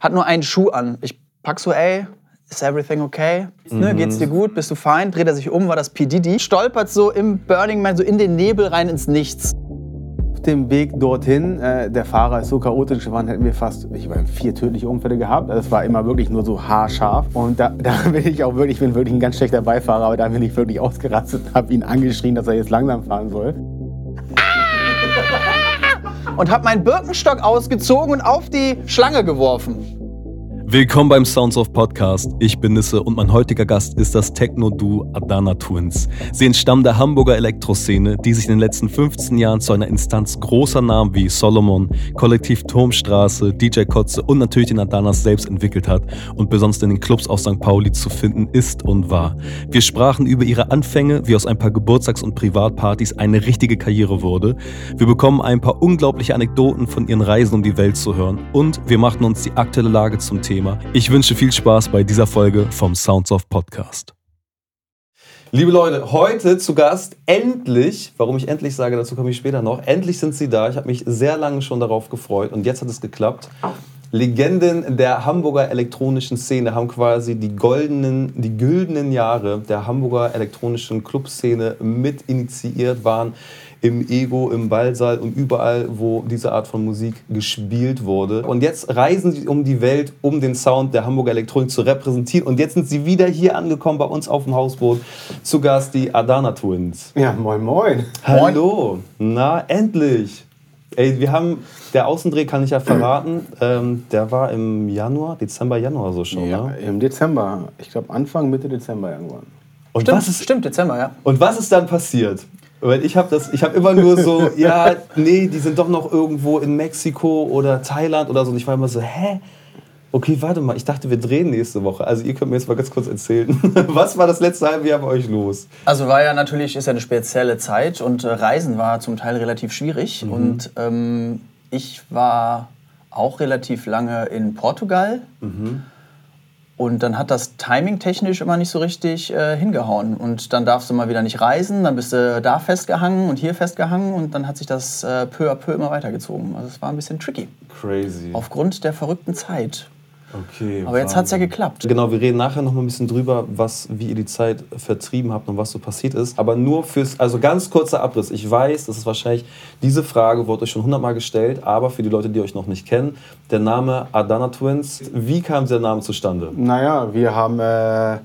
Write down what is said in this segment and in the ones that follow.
hat nur einen Schuh an. Ich pack so, ey, is everything okay? Ne, geht's dir gut? Bist du fein? Dreht er sich um, war das P. Diddy. Stolpert so im Burning Man, so in den Nebel rein ins Nichts. Auf dem Weg dorthin, äh, der Fahrer ist so chaotisch gefahren, hätten wir fast, ich meine, vier tödliche Unfälle gehabt. Also es war immer wirklich nur so haarscharf. Und da, da bin ich auch wirklich, ich bin wirklich ein ganz schlechter Beifahrer, aber da bin ich wirklich ausgerastet und habe ihn angeschrien, dass er jetzt langsam fahren soll. Und hab meinen Birkenstock ausgezogen und auf die Schlange geworfen. Willkommen beim Sounds of Podcast. Ich bin Nisse und mein heutiger Gast ist das Techno-Duo Adana Twins. Sie entstammen der Hamburger Elektroszene, die sich in den letzten 15 Jahren zu einer Instanz großer Namen wie Solomon, Kollektiv Turmstraße, DJ Kotze und natürlich den Adanas selbst entwickelt hat und besonders in den Clubs aus St. Pauli zu finden ist und war. Wir sprachen über ihre Anfänge, wie aus ein paar Geburtstags- und Privatpartys eine richtige Karriere wurde. Wir bekommen ein paar unglaubliche Anekdoten von ihren Reisen um die Welt zu hören und wir machten uns die aktuelle Lage zum Thema Thema. Ich wünsche viel Spaß bei dieser Folge vom Sounds of Podcast. Liebe Leute, heute zu Gast endlich, warum ich endlich sage, dazu komme ich später noch, endlich sind sie da. Ich habe mich sehr lange schon darauf gefreut und jetzt hat es geklappt. Legenden der Hamburger elektronischen Szene haben quasi die goldenen, die güldenen Jahre der Hamburger elektronischen Clubszene mit initiiert, waren im Ego, im Ballsaal und überall, wo diese Art von Musik gespielt wurde. Und jetzt reisen sie um die Welt, um den Sound der Hamburger Elektronik zu repräsentieren. Und jetzt sind sie wieder hier angekommen bei uns auf dem Hausboot. Zu Gast die Adana Twins. Ja, moin, moin. Hallo. Na, endlich. Ey, wir haben, der Außendreh kann ich ja verraten, ähm, der war im Januar, Dezember, Januar so schon, Ja, ne? im Dezember. Ich glaube Anfang, Mitte Dezember irgendwann. Und Stimmt, was ist, stimmt, Dezember, ja. Und was ist dann passiert? Weil ich habe das, ich habe immer nur so, ja, nee, die sind doch noch irgendwo in Mexiko oder Thailand oder so. Und ich war immer so, hä? Okay, warte mal, ich dachte, wir drehen nächste Woche. Also ihr könnt mir jetzt mal ganz kurz erzählen, was war das letzte halbe Jahr bei euch los? Also war ja natürlich, ist ja eine spezielle Zeit und äh, Reisen war zum Teil relativ schwierig. Und ähm, ich war auch relativ lange in Portugal. Und dann hat das Timing technisch immer nicht so richtig äh, hingehauen. Und dann darfst du mal wieder nicht reisen, dann bist du da festgehangen und hier festgehangen und dann hat sich das äh, peu à peu immer weitergezogen. Also es war ein bisschen tricky. Crazy. Aufgrund der verrückten Zeit. Okay. Aber jetzt hat es ja geklappt. Genau, wir reden nachher noch mal ein bisschen drüber, was, wie ihr die Zeit vertrieben habt und was so passiert ist. Aber nur fürs, also ganz kurzer Abriss. Ich weiß, das ist wahrscheinlich, diese Frage wurde euch schon hundertmal gestellt, aber für die Leute, die euch noch nicht kennen, der Name Adana Twins, wie kam der Name zustande? Naja, wir haben äh,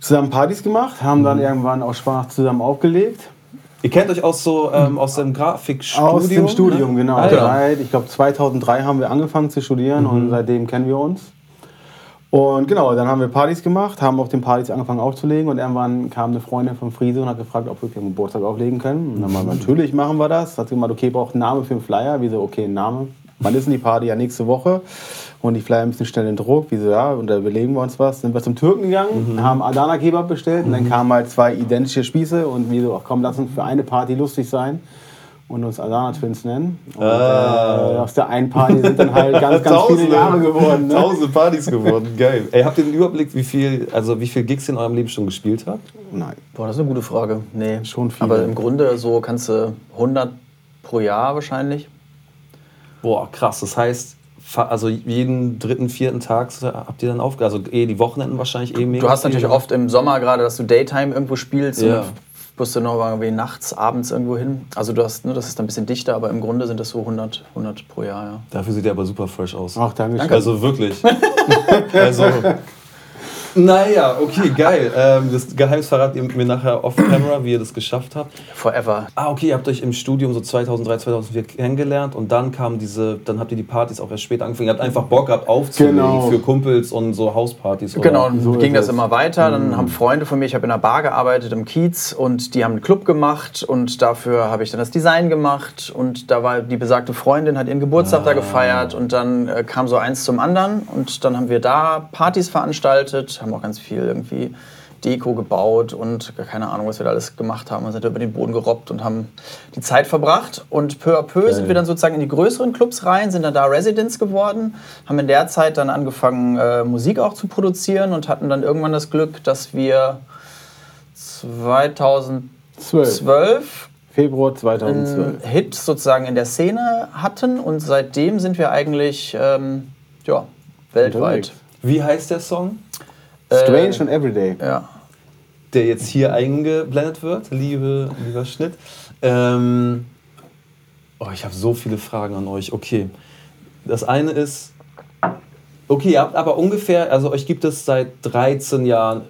zusammen Partys gemacht, haben dann irgendwann auch Spaß zusammen aufgelegt. Ihr kennt euch aus so ähm, aus dem Grafikstudium? Aus dem Studium, ne? genau. Ah, ja. Seit, ich glaube, 2003 haben wir angefangen zu studieren und seitdem kennen wir uns. Und genau, dann haben wir Partys gemacht, haben auf den Partys angefangen aufzulegen und irgendwann kam eine Freundin von Friese und hat gefragt, ob wir für den Geburtstag auflegen können. Und dann haben wir, natürlich machen wir das. Hat sie gemeint, okay, braucht einen Namen für einen Flyer. Wir so, okay, ein Name. Wann ist denn die Party? Ja, nächste Woche. Und die Flyer ein bisschen schnell in Druck. Wie so, ja, und da überlegen wir uns was. Sind wir zum Türken gegangen, haben Adana Kebab bestellt und dann kamen halt zwei identische Spieße und wir so, ach komm, lass uns für eine Party lustig sein und uns Adana Twins nennen. Und äh, aus der einen Party sind dann halt ganz, ganz viele Tausende- Jahre geworden. Ne? Tausende Partys geworden, geil. Ey, habt ihr den Überblick, wie viel, also wie viel Gigs ihr in eurem Leben schon gespielt habt? Nein. Boah, das ist eine gute Frage. Nee. Schon viele. Aber im Grunde so kannst du 100 pro Jahr wahrscheinlich. Boah, krass. Das heißt, also jeden dritten, vierten Tag habt ihr dann aufgehört. Also eh die Wochenenden wahrscheinlich eh mega. Du hast natürlich ne? oft im Sommer gerade, dass du Daytime irgendwo spielst Ja. und musst du noch irgendwie nachts, abends irgendwo hin. Also du hast, ne, das ist dann ein bisschen dichter, aber im Grunde sind das so 100, 100 pro Jahr, ja. Dafür sieht ihr aber super fresh aus. Ach, danke schön. Also wirklich. also. Naja, okay, geil. Ähm, das Geheimnis verratet ihr mir nachher off-camera, wie ihr das geschafft habt. Forever. Ah, okay, ihr habt euch im Studium so 2003, 2004 kennengelernt und dann kamen diese, dann habt ihr die Partys auch erst später angefangen. Ihr habt einfach Bock gehabt aufzulegen Genau. für Kumpels und so Hauspartys. Oder? Genau, und So ging das immer weiter. Dann haben Freunde von mir, ich habe in einer Bar gearbeitet im Kiez und die haben einen Club gemacht und dafür habe ich dann das Design gemacht und da war die besagte Freundin, hat ihren Geburtstag da gefeiert und dann äh, kam so eins zum anderen und dann haben wir da Partys veranstaltet, haben auch ganz viel irgendwie Deko gebaut und keine Ahnung, was wir da alles gemacht haben. Wir sind über den Boden gerobbt und haben die Zeit verbracht. Und peu à peu sind wir dann sozusagen in die größeren Clubs rein, sind dann da Residents geworden, haben in der Zeit dann angefangen, äh, Musik auch zu produzieren und hatten dann irgendwann das Glück, dass wir 2012 Zwölf. Februar einen 2012. Hit sozusagen in der Szene hatten und seitdem sind wir eigentlich, ähm, ja, weltweit. Wie heißt der Song, Strange und Everyday. Ja. der jetzt hier eingeblendet wird? Liebe, lieber Schnitt. Ähm, oh, ich habe so viele Fragen an euch. Okay. Das eine ist, okay, ihr habt aber ungefähr, also euch gibt es seit 13 Jahren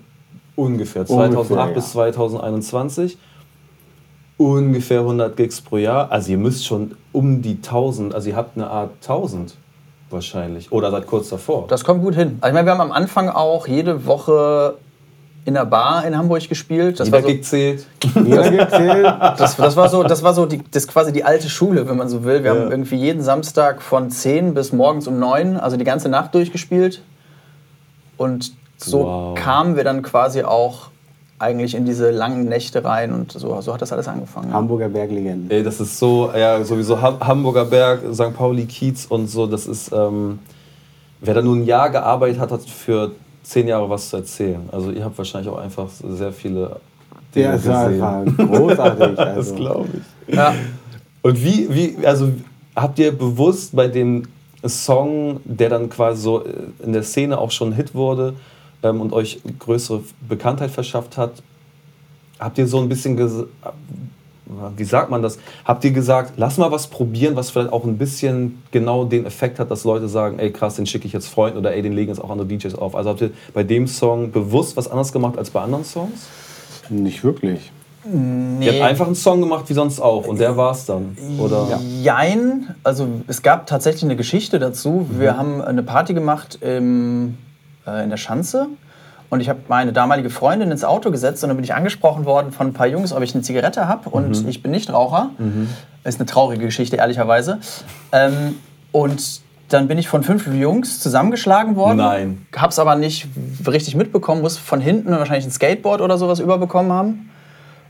ungefähr, 2008 Ungefähr, bis ja. 2021. Ungefähr 100 Gigs pro Jahr. Also ihr müsst schon um die 1000, also ihr habt eine Art 1000 wahrscheinlich. Oder seid kurz davor. Das kommt gut hin. Also ich meine, wir haben am Anfang auch jede Woche in der Bar in Hamburg gespielt. Das Jeder war so, Gig zählt. Jeder gezählt. das, das war so, das war so die, das ist quasi die alte Schule, wenn man so will. Wir Ja. haben irgendwie jeden Samstag von 10 bis morgens um 9, also die ganze Nacht durchgespielt. Und so Wow. kamen wir dann quasi auch eigentlich in diese langen Nächte rein und so, so hat das alles angefangen. Hamburger Berglegende. Ey, das ist so, ja, sowieso Ham Hamburger Berg, St. Pauli, Kiez und so, das ist, ähm, wer da nur ein Jahr gearbeitet hat, hat für zehn Jahre was zu erzählen. Also ihr habt wahrscheinlich auch einfach sehr viele Dinge Ja, gesehen. einfach großartig. Das Also. glaube ich. Ja. Und wie, wie, also habt ihr bewusst bei dem Song, der dann quasi so äh, in der Szene auch schon ein Hit wurde ähm, und euch größere Bekanntheit verschafft hat, habt ihr so ein bisschen, ges- wie sagt man das, habt ihr gesagt, lass mal was probieren, was vielleicht auch ein bisschen genau den Effekt hat, dass Leute sagen, ey krass, den schicke ich jetzt Freunden oder ey, den legen jetzt auch andere DJs auf. Also habt ihr bei dem Song bewusst was anderes gemacht als bei anderen Songs? Nicht wirklich. Ihr habt einfach einen Song gemacht wie sonst auch und der war's dann, oder? Jein, also es gab tatsächlich eine Geschichte dazu. Wir haben eine Party gemacht im, äh, in der Schanze und ich habe meine damalige Freundin ins Auto gesetzt und dann bin ich angesprochen worden von ein paar Jungs, ob ich eine Zigarette habe und ich bin nicht Raucher. Ist eine traurige Geschichte, ehrlicherweise. Ähm, und dann bin ich von fünf Jungs zusammengeschlagen worden. Nein. Hab's aber nicht richtig mitbekommen, muss von hinten wahrscheinlich ein Skateboard oder sowas überbekommen haben.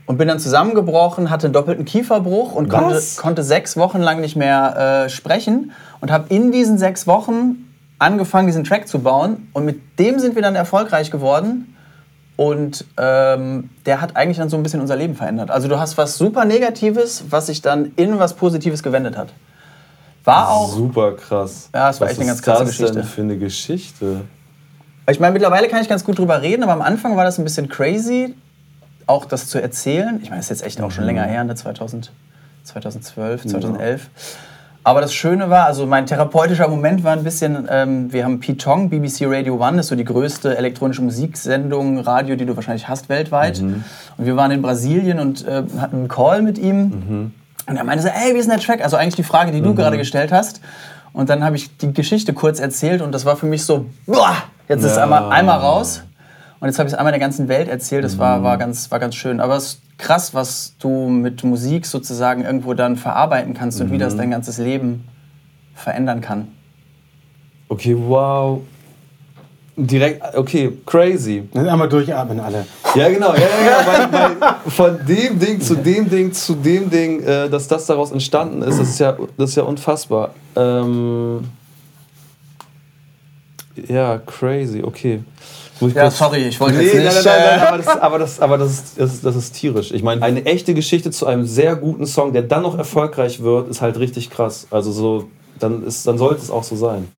Und bin dann zusammengebrochen, hatte einen doppelten Kieferbruch und konnte, konnte sechs Wochen lang nicht mehr äh, sprechen. Und habe in diesen sechs Wochen angefangen, diesen Track zu bauen. Und mit dem sind wir dann erfolgreich geworden. Und ähm, der hat eigentlich dann so ein bisschen unser Leben verändert. Also du hast was super Negatives, was sich dann in was Positives gewendet hat. War auch Super krass. Ja, es war Was echt eine ist ganz krasse das Geschichte. Denn für eine Geschichte. Ich meine, mittlerweile kann ich ganz gut drüber reden, aber am Anfang war das ein bisschen crazy, auch das zu erzählen. Ich meine, das ist jetzt echt auch schon Mhm. länger her, ne? 2000, 2012, 2011. Aber das Schöne war, also mein therapeutischer Moment war ein bisschen, ähm, wir haben Pete Tong, BBC Radio One, ist so die größte elektronische Musiksendung, Radio, die du wahrscheinlich hast weltweit. Mhm. Und wir waren in Brasilien und äh, hatten einen Call mit ihm. Mhm. Und er meinte so, ey, wie ist denn der Track? Also eigentlich die Frage, die du gerade gestellt hast. Und dann habe ich die Geschichte kurz erzählt und das war für mich so, boah, jetzt ist es Ja. einmal, einmal raus. Und jetzt habe ich es einmal der ganzen Welt erzählt. Das war, war, ganz, war ganz schön. Aber es krass, was du mit Musik sozusagen irgendwo dann verarbeiten kannst und wie das dein ganzes Leben verändern kann. Okay, wow. Direkt, okay, crazy. Dann einmal durchatmen alle. Ja, genau, ja, ja, ja, weil, weil von dem Ding zu dem Ding zu dem Ding, äh, dass das daraus entstanden ist, das ist ja, das ist ja unfassbar. Ähm, ja, crazy, okay. Ja, sorry, ich wollte Nee, jetzt nein, nicht. nein, nein, äh, nein, aber, das, aber, das, aber das, ist, das, ist, das ist tierisch. Ich meine, eine echte Geschichte zu einem sehr guten Song, der dann noch erfolgreich wird, ist halt richtig krass. Also so, dann, ist, dann sollte es auch so sein.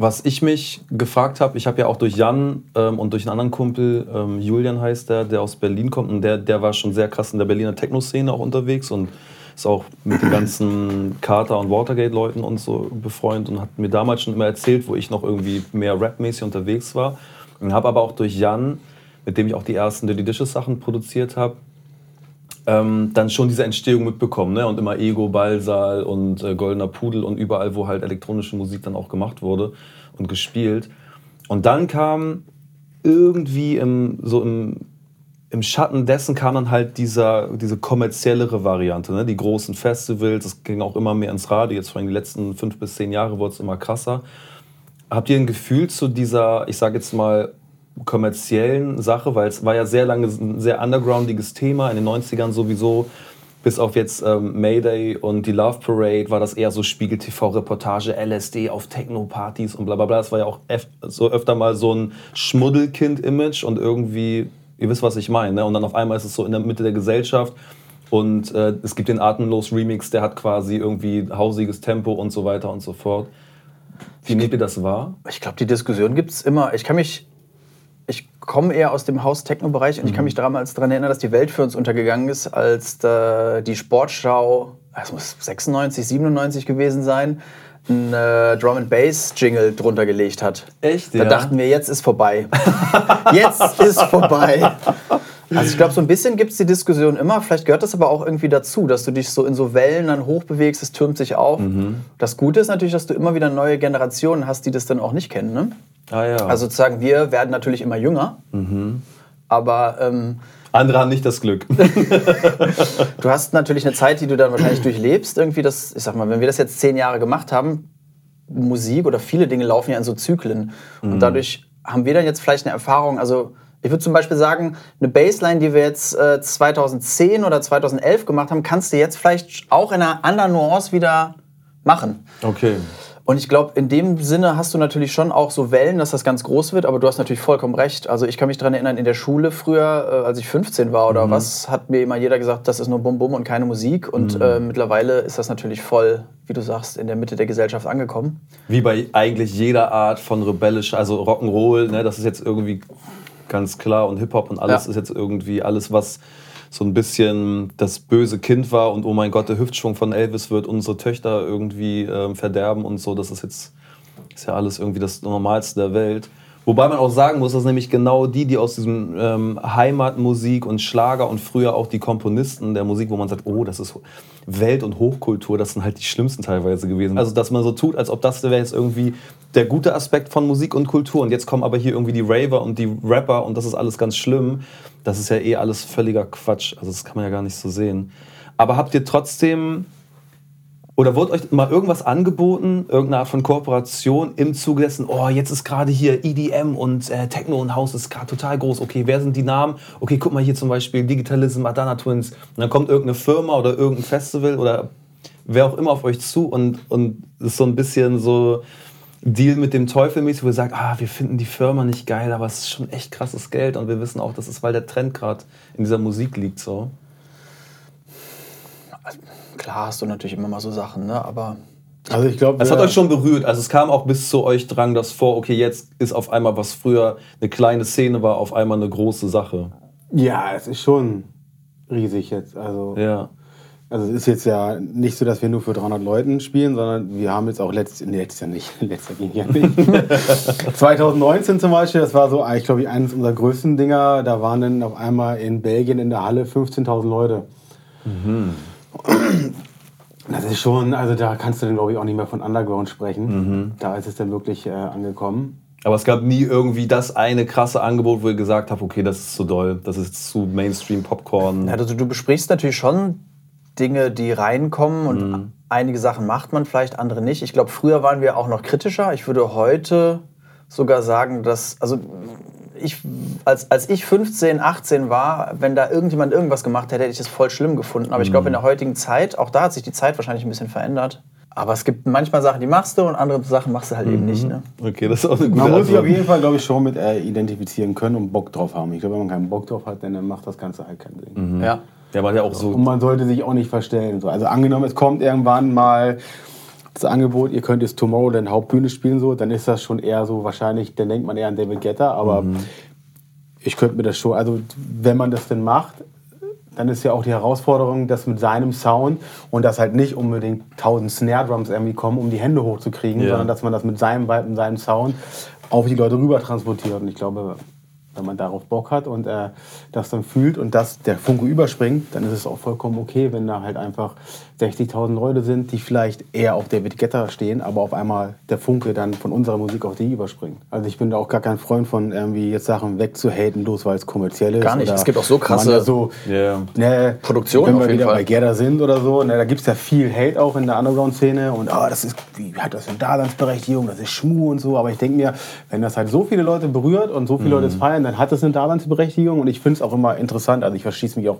Was ich mich gefragt habe, ich habe ja auch durch Jan ähm, und durch einen anderen Kumpel, ähm, Julian heißt der, der aus Berlin kommt und der, der war schon sehr krass in der Berliner Techno-Szene auch unterwegs und ist auch mit den ganzen Carter und Watergate-Leuten und so befreundet und hat mir damals schon immer erzählt, wo ich noch irgendwie mehr rapmäßig unterwegs war. Und habe aber auch durch Jan, mit dem ich auch die ersten Dirty Dishes Sachen produziert habe, ähm, dann schon diese Entstehung mitbekommen. Ne? Und immer Ego, Ballsaal und äh, Goldener Pudel und überall, wo halt elektronische Musik dann auch gemacht wurde und gespielt. Und dann kam irgendwie im, so im, im Schatten dessen kam dann halt dieser, diese kommerziellere Variante, ne? die großen Festivals, das ging auch immer mehr ins Radio, jetzt vor allem die letzten fünf bis zehn Jahre wurde es immer krasser. Habt ihr ein Gefühl zu dieser, ich sage jetzt mal, kommerziellen Sache, weil es war ja sehr lange ein sehr undergroundiges Thema, in den 90ern sowieso bis auf jetzt ähm, Mayday und die Love Parade war das eher so Spiegel TV-Reportage, LSD auf Techno-Partys und bla bla bla. Das war ja auch so öfter mal so ein Schmuddelkind-Image und irgendwie, ihr wisst, was ich meine. Ne? Und dann auf einmal ist es so in der Mitte der Gesellschaft und äh, es gibt den Atemlos Remix, der hat quasi irgendwie hausiges Tempo und so weiter und so fort. Wie nehmt ihr das wahr? Ich glaube, die Diskussion gibt es immer. Ich kann mich ich komme eher aus dem Haus-Techno-Bereich und mhm. ich kann mich damals daran erinnern, dass die Welt für uns untergegangen ist, als die Sportschau, das muss 96, 97 gewesen sein, ein äh, Drum and Bass Jingle drunter gelegt hat. Echt? Da ja? dachten wir, jetzt ist vorbei. jetzt ist vorbei. Also ich glaube, so ein bisschen gibt es die Diskussion immer. Vielleicht gehört das aber auch irgendwie dazu, dass du dich so in so Wellen dann hochbewegst, es türmt sich auf. Mhm. Das Gute ist natürlich, dass du immer wieder neue Generationen hast, die das dann auch nicht kennen. Ne? Ah, ja. Also sozusagen, wir werden natürlich immer jünger, mhm. aber... Ähm, andere haben nicht das Glück. du hast natürlich eine Zeit, die du dann wahrscheinlich durchlebst. Irgendwie das, ich sag mal, wenn wir das jetzt zehn Jahre gemacht haben, Musik oder viele Dinge laufen ja in so Zyklen. Mhm. Und dadurch haben wir dann jetzt vielleicht eine Erfahrung, also ich würde zum Beispiel sagen, eine Baseline, die wir jetzt äh, 2010 oder 2011 gemacht haben, kannst du jetzt vielleicht auch in einer anderen Nuance wieder machen. Okay. Und ich glaube, in dem Sinne hast du natürlich schon auch so Wellen, dass das ganz groß wird, aber du hast natürlich vollkommen recht. Also ich kann mich daran erinnern, in der Schule früher, äh, als ich 15 war oder mhm. was, hat mir immer jeder gesagt, das ist nur Bum Bum und keine Musik. Und mhm. äh, mittlerweile ist das natürlich voll, wie du sagst, in der Mitte der Gesellschaft angekommen. Wie bei eigentlich jeder Art von rebellisch, also Rock'n'Roll, ne, das ist jetzt irgendwie ganz klar und Hip-Hop und alles ja. ist jetzt irgendwie alles, was so ein bisschen das böse Kind war und oh mein Gott, der Hüftschwung von Elvis wird unsere Töchter irgendwie äh, verderben und so. Das ist jetzt ist ja alles irgendwie das Normalste der Welt. Wobei man auch sagen muss, dass nämlich genau die, die aus diesem ähm, Heimatmusik und Schlager und früher auch die Komponisten der Musik, wo man sagt, oh, das ist Welt- und Hochkultur, das sind halt die schlimmsten teilweise gewesen. Also, dass man so tut, als ob das wäre jetzt irgendwie der gute Aspekt von Musik und Kultur. Und jetzt kommen aber hier irgendwie die Raver und die Rapper und das ist alles ganz schlimm. Das ist ja eh alles völliger Quatsch. Also, das kann man ja gar nicht so sehen. Aber habt ihr trotzdem oder wurde euch mal irgendwas angeboten, irgendeine Art von Kooperation im Zuge dessen, oh, jetzt ist gerade hier EDM und äh, Techno und House ist gerade total groß. Okay, wer sind die Namen? Okay, guck mal hier zum Beispiel Digitalism, Adana Twins. Und dann kommt irgendeine Firma oder irgendein Festival oder wer auch immer auf euch zu und, und ist so ein bisschen so Deal mit dem Teufel mäßig, wo ihr sagt, ah, wir finden die Firma nicht geil, aber es ist schon echt krasses Geld und wir wissen auch, das ist, weil der Trend gerade in dieser Musik liegt so klar hast du natürlich immer mal so Sachen, ne? aber. Also ich glaube, es hat euch schon berührt. Also es kam auch bis zu euch drang das vor, okay, jetzt ist auf einmal, was früher eine kleine Szene war, auf einmal eine große Sache. Ja, es ist schon riesig jetzt. Also, ja. also es ist jetzt ja nicht so, dass wir nur für 300 Leuten spielen, sondern wir haben jetzt auch letztes, nee, letztes Jahr nicht, letztes Jahr ging ja nicht. 2019 zum Beispiel, das war so, ich glaube, eines unserer größten Dinger, da waren dann auf einmal in Belgien in der Halle 15.000 Leute. Mhm. Das ist schon, also da kannst du dann glaube ich auch nicht mehr von Underground sprechen. Mhm. Da ist es dann wirklich äh, angekommen. Aber es gab nie irgendwie das eine krasse Angebot, wo ihr gesagt habt, okay, das ist zu doll, das ist zu Mainstream-Popcorn. Ja, also du besprichst natürlich schon Dinge, die reinkommen und mhm. einige Sachen macht man vielleicht, andere nicht. Ich glaube, früher waren wir auch noch kritischer. Ich würde heute sogar sagen, dass, also ich, als, als ich 15, 18 war, wenn da irgendjemand irgendwas gemacht hätte, hätte ich das voll schlimm gefunden. Aber ich glaube, in der heutigen Zeit, auch da hat sich die Zeit wahrscheinlich ein bisschen verändert. Aber es gibt manchmal Sachen, die machst du und andere Sachen machst du halt mhm. eben nicht. Ne? Okay, das ist auch eine gute Man muss sich auf jeden Fall, glaube ich, schon mit äh, identifizieren können und Bock drauf haben. Ich glaube, wenn man keinen Bock drauf hat, dann macht das Ganze halt keinen Sinn. Mhm. Ja. Ja, war ja auch so. Und man sollte sich auch nicht verstellen. Also angenommen, es kommt irgendwann mal das Angebot, ihr könnt jetzt Tomorrowland Hauptbühne spielen, so, dann ist das schon eher so wahrscheinlich, dann denkt man eher an David Guetta, aber mhm ich könnte mir das schon, also wenn man das denn macht, dann ist ja auch die Herausforderung, dass mit seinem Sound und dass halt nicht unbedingt 1000 Snare Drums irgendwie kommen, um die Hände hochzukriegen, ja. sondern dass man das mit seinem Vibe und seinem Sound auf die Leute rüber transportiert. Und ich glaube, wenn man darauf Bock hat und äh, das dann fühlt und dass der Funke überspringt, dann ist es auch vollkommen okay, wenn da halt einfach 60.000 Leute sind, die vielleicht eher auf David Guetta stehen, aber auf einmal der Funke dann von unserer Musik auf die überspringt. Also ich bin da auch gar kein Freund von irgendwie jetzt Sachen wegzuhaten, bloß weil es kommerziell ist. Gar nicht, es gibt auch so krasse so, yeah. ne, Produktionen Wenn wir wieder Fall. bei Gerda sind oder so, ne, da gibt es ja viel Hate auch in der Underground-Szene und ah, das ist, wie hat das eine Daseinsberechtigung, das ist Schmu und so, aber ich denke mir, wenn das halt so viele Leute berührt und so viele mhm. Leute es feiern, dann hat das eine Daseinsberechtigung und ich finde es auch immer interessant, also ich verschieße mich auch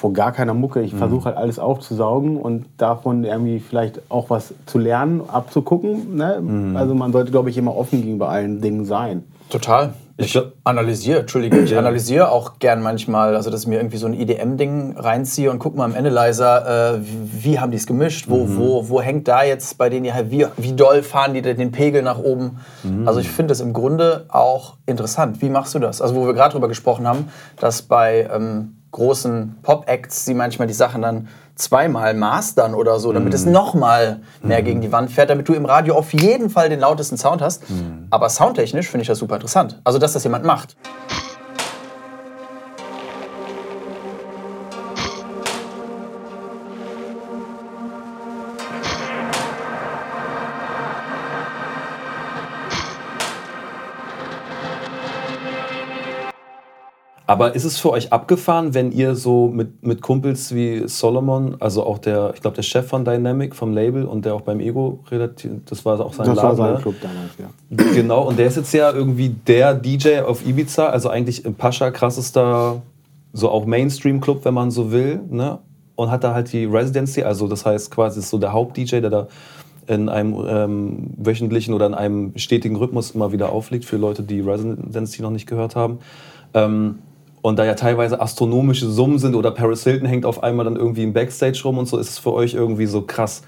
vor gar keiner Mucke. Ich versuche halt alles aufzusaugen und davon irgendwie vielleicht auch was zu lernen, abzugucken. Ne? Also man sollte, glaube ich, immer offen gegenüber allen Dingen sein. Total. Ich analysiere, Entschuldige, ich analysiere auch gern manchmal, also dass ich mir irgendwie so ein EDM-Ding reinziehe und guck mal im Analyzer, äh, wie, wie haben die es gemischt, wo, wo, wo hängt da jetzt bei denen, wie, wie doll fahren die den Pegel nach oben. Also ich finde es im Grunde auch interessant. Wie machst du das? Also wo wir gerade drüber gesprochen haben, dass bei ähm, großen Pop-Acts sie manchmal die Sachen dann zweimal mastern oder so, damit es nochmal mehr gegen die Wand fährt, damit du im Radio auf jeden Fall den lautesten Sound hast. Aber soundtechnisch finde ich das super interessant. Also, dass das jemand macht. Aber ist es für euch abgefahren, wenn ihr so mit, mit Kumpels wie Solomon, also auch der, ich glaube, der Chef von Dynamic vom Label und der auch beim Ego relativ, das war auch sein Das war Laden, sein ne? Club damals, ja. Genau, und der ist jetzt ja irgendwie der DJ auf Ibiza, also eigentlich im Pascha krassester, so auch Mainstream-Club, wenn man so will, ne? Und hat da halt die Residency, also das heißt quasi ist so der Haupt-DJ, der da in einem ähm, wöchentlichen oder in einem stetigen Rhythmus immer wieder auflegt, für Leute, die Residency noch nicht gehört haben. Ähm, und da ja teilweise astronomische Summen sind oder Paris Hilton hängt auf einmal dann irgendwie im Backstage rum und so, ist es für euch irgendwie so krass.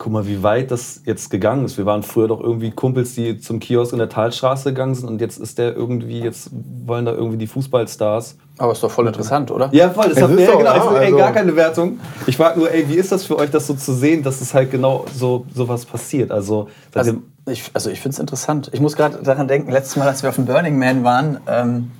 Guck mal, wie weit das jetzt gegangen ist. Wir waren früher doch irgendwie Kumpels, die zum Kiosk in der Talstraße gegangen sind und jetzt ist der irgendwie, jetzt wollen da irgendwie die Fußballstars. Aber ist doch voll interessant, oder? Ja, voll, das Es hat ist mir doch, genau, ja, also, ey, gar keine Wertung. Ich frage nur, ey, wie ist das für euch, das so zu sehen, dass es halt genau so sowas passiert? Also, Also ich, also ich finde es interessant. Ich muss gerade daran denken, letztes Mal, als wir auf dem Burning Man waren, ähm,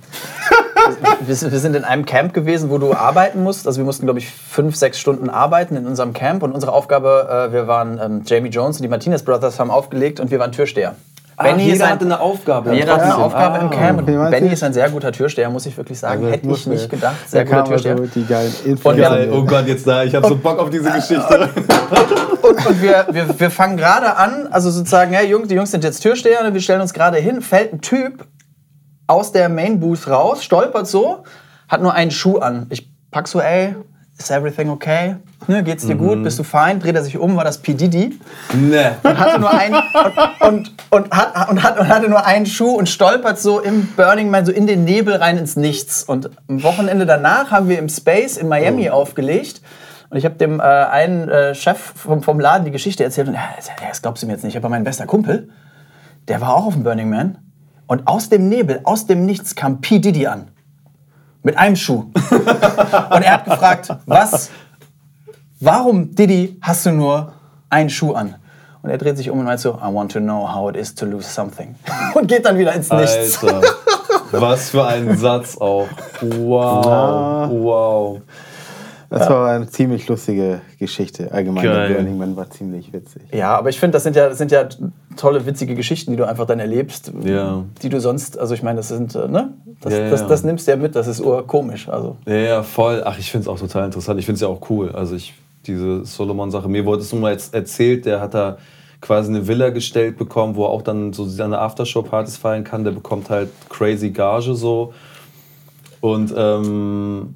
wir, wir sind in einem Camp gewesen, wo du arbeiten musst. Also wir mussten, glaube ich, fünf, sechs Stunden arbeiten in unserem Camp. Und unsere Aufgabe, äh, wir waren ähm, Jamie Jones und die Martinez Brothers haben aufgelegt und wir waren Türsteher. Ah, jeder ist ein- hatte eine Aufgabe. Jeder hat eine. Aufgabe im Ah. Camp. okay, Und Benny ist ein sehr guter Türsteher, muss ich wirklich sagen. Also, Hätte ich nicht gedacht. Da Sehr guter Türsteher. die geilen Und wir- Geil, oh Gott, jetzt da, ich habe so Bock auf diese Geschichte. Und, und wir, wir, wir fangen gerade an, also sozusagen, ja, Jungs, die Jungs sind jetzt Türsteher und wir stellen uns gerade hin, fällt ein Typ aus der Main Booth raus, stolpert so, hat nur einen Schuh an. Ich pack so, ey, is everything okay? Ne, geht's dir gut? Bist du fein? Dreht er sich um, war das P. Diddy ne. und hatte nur einen und, und, und, hat, und, hat, und hatte nur einen Schuh und stolpert so im Burning Man so in den Nebel rein ins Nichts. Und am Wochenende danach haben wir im Space in Miami aufgelegt. Und ich habe dem äh, einen äh, Chef vom, vom Laden die Geschichte erzählt und er ja, das glaubst du mir jetzt nicht, aber mein bester Kumpel, der war auch auf dem Burning Man. Und aus dem Nebel, aus dem Nichts kam P. Diddy an. Mit einem Schuh. und er hat gefragt, was, warum, Diddy, hast du nur einen Schuh an? Und er dreht sich um und meint so, I want to know how it is to lose something. Und geht dann wieder ins Nichts. Alter, was für ein Satz auch. Wow, wow. Das war eine ziemlich lustige Geschichte. Allgemein, Geil. der Burning Man war ziemlich witzig. Ja, aber ich finde, das sind ja, das sind ja tolle, witzige Geschichten, die du einfach dann erlebst, Ja. die du sonst, also ich meine, das sind, äh, ne? Das, Ja, ja. das, das nimmst du ja mit, das ist urkomisch. Also. Ja, ja, voll. Ach, ich finde es auch total interessant. Ich finde es ja auch cool. Also ich, diese Solomon-Sache. Mir wurde es nur mal jetzt erzählt, der hat da quasi eine Villa gestellt bekommen, wo er auch dann so seine Aftershow-Partys feiern kann. Der bekommt halt crazy Gage so. Und, ähm,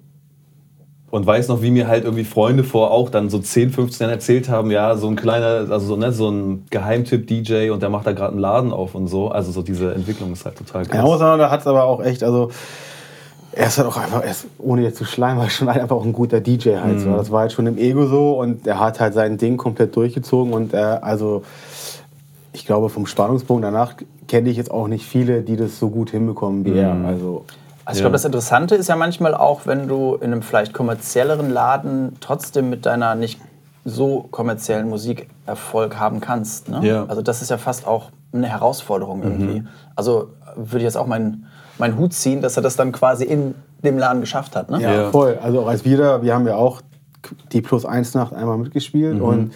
und weiß noch, wie mir halt irgendwie Freunde vor auch dann so 10, 15 Jahren erzählt haben, ja, so ein kleiner, also so, ne, so ein Geheimtipp-DJ und der macht da gerade einen Laden auf und so. Also so diese Entwicklung ist halt total krass. Ja, muss man, da hat es aber auch echt, also er ist halt auch einfach, ist, ohne jetzt zu schleimen, war schon einfach auch ein guter DJ halt. So. Das war halt schon im Ego so und er hat halt sein Ding komplett durchgezogen und er, also ich glaube vom Spannungspunkt danach kenne ich jetzt auch nicht viele, die das so gut hinbekommen wie er. Also Also ich glaube, das Interessante ist ja manchmal auch, wenn du in einem vielleicht kommerzielleren Laden trotzdem mit deiner nicht so kommerziellen Musik Erfolg haben kannst. Ne? Ja. Also das ist ja fast auch eine Herausforderung irgendwie. Also würde ich jetzt auch meinen meinen Hut ziehen, dass er das dann quasi in dem Laden geschafft hat. Ne? Ja, Ja. voll. Also auch als wir da, wir haben ja auch die Plus 1 Nacht einmal mitgespielt und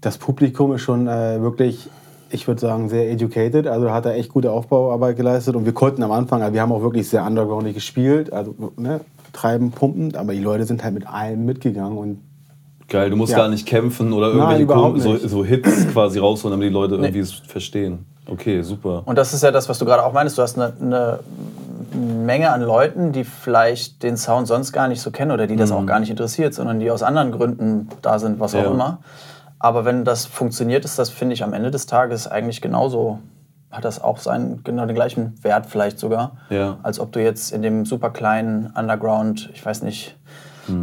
das Publikum ist schon äh, wirklich, ich würde sagen, sehr educated. Also hat er echt gute Aufbauarbeit geleistet und wir konnten am Anfang, also wir haben auch wirklich sehr undergroundig gespielt, also ne, treiben, pumpen, aber die Leute sind halt mit allem mitgegangen und Geil, du musst Ja. gar nicht kämpfen oder Nein, irgendwelche Kom- so, so Hits quasi rausholen, damit die Leute irgendwie es verstehen. Okay, super. Und das ist ja das, was du gerade auch meinst. Du hast eine, eine Menge an Leuten, die vielleicht den Sound sonst gar nicht so kennen oder die das auch gar nicht interessiert, sondern die aus anderen Gründen da sind, was auch Ja. immer. Aber wenn das funktioniert, ist das, finde ich, am Ende des Tages eigentlich genauso, hat das auch seinen, genau den gleichen Wert vielleicht sogar, Ja. als ob du jetzt in dem super kleinen Underground, ich weiß nicht,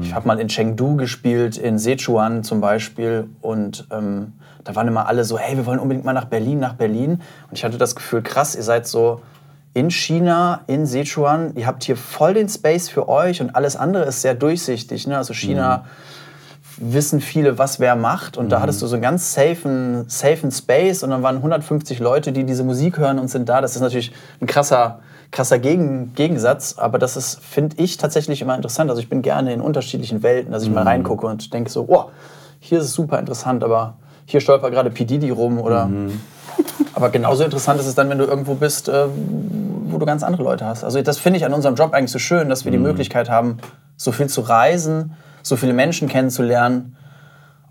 ich habe mal in Chengdu gespielt, in Sichuan zum Beispiel und ähm, da waren immer alle so, hey, wir wollen unbedingt mal nach Berlin, nach Berlin. Und ich hatte das Gefühl, krass, ihr seid so in China, in Sichuan, ihr habt hier voll den Space für euch und alles andere ist sehr durchsichtig. Ne? Also China wissen viele, was wer macht. Und da hattest du so einen ganz safen, safen Space und dann waren 150 Leute, die diese Musik hören und sind da. Das ist natürlich ein krasser, krasser Gegen Gegensatz, aber das ist, finde ich, tatsächlich immer interessant. Also ich bin gerne in unterschiedlichen Welten, dass ich mal reingucke und denke so, oh, hier ist es super interessant, aber hier stolpert gerade P. Rum oder... Aber genauso interessant ist es dann, wenn du irgendwo bist, äh, wo du ganz andere Leute hast. Also das finde ich an unserem Job eigentlich so schön, dass wir die Möglichkeit haben, so viel zu reisen, so viele Menschen kennenzulernen.